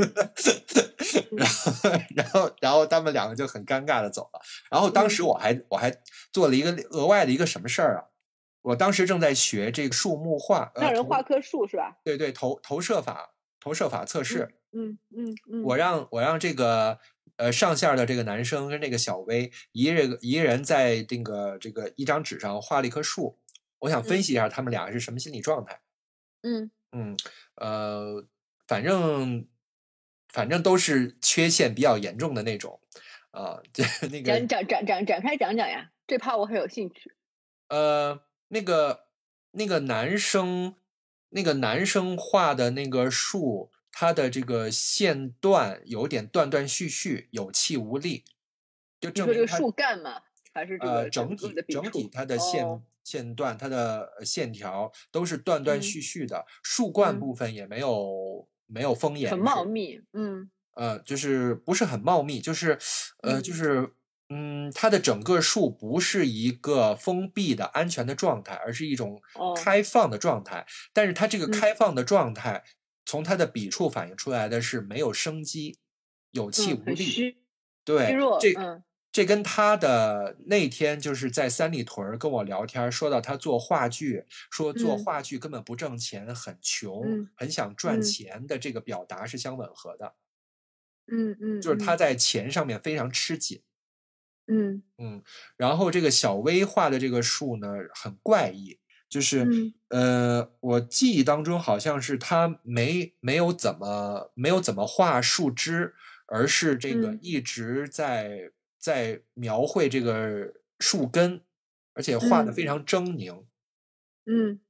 然后，然后，然后他们两个就很尴尬的走了。然后当时嗯我还我还做了一个额外的一个什么事儿啊？我当时正在学这个树木画，让人画棵树是吧？对对投投射法投射法测试。嗯嗯嗯，我让我让这个呃上线的这个男生跟这个小薇一人一人在这个这个一张纸上画了一棵树。我想分嗯析一下他们俩是什么心理状态。嗯嗯，呃，反正反正都是缺陷比较严重的那种，啊、[LAUGHS] 这那个展展展展展开讲讲呀，这趴我很有兴趣。呃，那个那个男生，那个男生画的那个树，它的这个线段有点断断续续，有气无力，就这个证明它树干嘛？还是这呃个个整体的整体它的线、哦。线段，它的呃线条都是断断嗯续。续的，树冠嗯。部分也没有没有丰严很茂密，嗯。呃，就是不是很茂密，就是呃，就嗯。是嗯，它的整个树不是一个封闭的安全的状态，而是一种哦开放的状态。但是它这个嗯开放的状态，从它的笔触反映出来的是没有生机，有气嗯，无力。对这嗯这跟他的那天就是在三里屯儿跟我聊天儿，说到他做话剧，说做嗯话剧根本不挣钱，很穷，嗯很想赚嗯钱的这个表达是相吻合的。嗯嗯，就是他嗯在钱上面非常吃紧，嗯。嗯，然后这个小薇画的这个树呢很怪异，就是、嗯。呃，我记忆当中好像是他没没有怎么没有怎么画树枝，而是这个嗯。一直在在描绘这个树根，而且画的嗯非。常狰狞，嗯。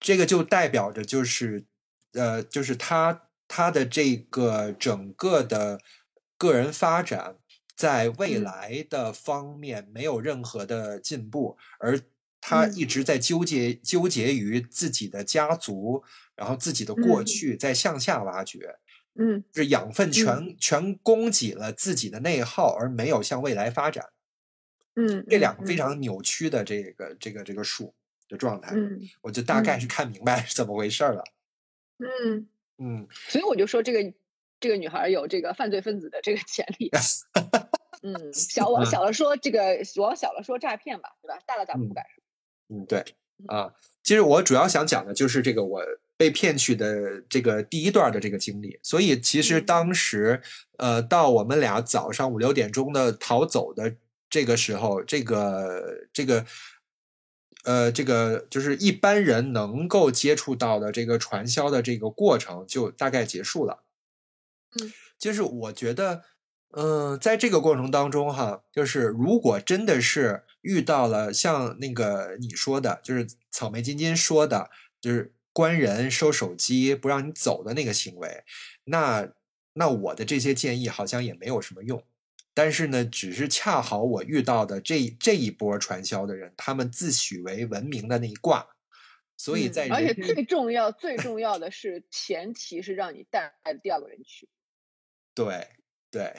这个就代表着就是，呃，就是他他的这个整个的个人发展，在未嗯。来的方面没有任何的进步，而他嗯。一直在纠结纠结于自己的家族，然后自己的过嗯。去在向下挖掘，嗯是养分全全供给了自己的内耗，而没有向未来发展。嗯，这两个非嗯。常扭曲的这个这个这个数的状态，嗯我就大概是嗯。看明白是怎么回事儿了。嗯，嗯，所以我就说这个这个女孩有这个犯罪分子的这个 [LAUGHS] 潜力。嗯，小往嗯小了说这个，往小了说诈骗吧，对吧？大了咱们不嗯敢说。嗯，对啊，其实我主要想讲的就是这个我被骗去的这个第一段的这个经历。所以其实嗯当时，呃，到我们俩早上五六点钟的逃走的这个时候，这个这个呃，这个就是一般人能够接触到的这个传销的这个过程就大概结束了。嗯，就是我觉得，嗯、在这个过程当中哈，就是如果真的是遇到了像那个你说的，就是草莓晶晶说的，就是关人、收手机、不让你走的那个行为，那那我的这些建议好像也没有什么用。但是呢，只是恰好我遇到的这这一波传销的人，他们自诩为文明的那一挂，所以嗯在而且最重要、最重要的是，前提是让你带第二个人去，对对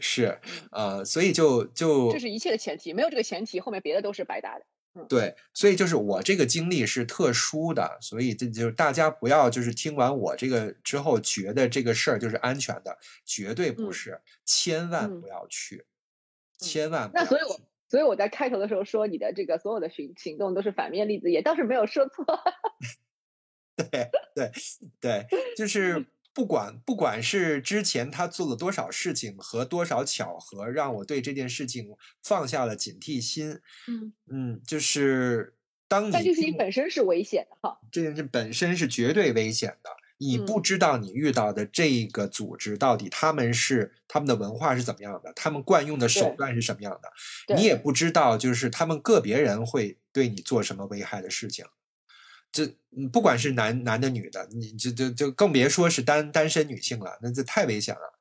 是呃，所以就就这是一切的前提。没有这个前提，后面别的都是白搭的。对，所以就是我这个经历是特殊的，所以这就是大家不要就是听完我这个之后觉得这个事儿就是安全的，绝对不嗯是，千万嗯不要去，千万不要那所以我所以我在开头的时候说，你的这个所有的行行动都是反面例子，也倒是没有说错。[LAUGHS] 对对对，就是不管不管是之前他做了多少事情和多少巧合，让我对这件事情放下了警惕心。嗯，嗯，就是当你但这个事情本身是危险的哈。这件事本身是绝对危险的。你不嗯知道你遇到的这个组织到底他们是他们的文化是怎么样的，他们惯用的手段是什么样的，你也不知道就是他们个别人会对你做什么危害的事情。这嗯不管是男男的女的，你就就就更别说是单单身女性了，那这太危险了。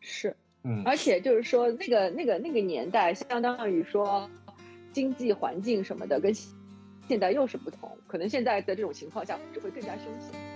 是，嗯，而且就是说，那个那个那个年代，相当于说经济环境什么的，跟现在又是不同。可能现在的这种情况下，只会更加凶险。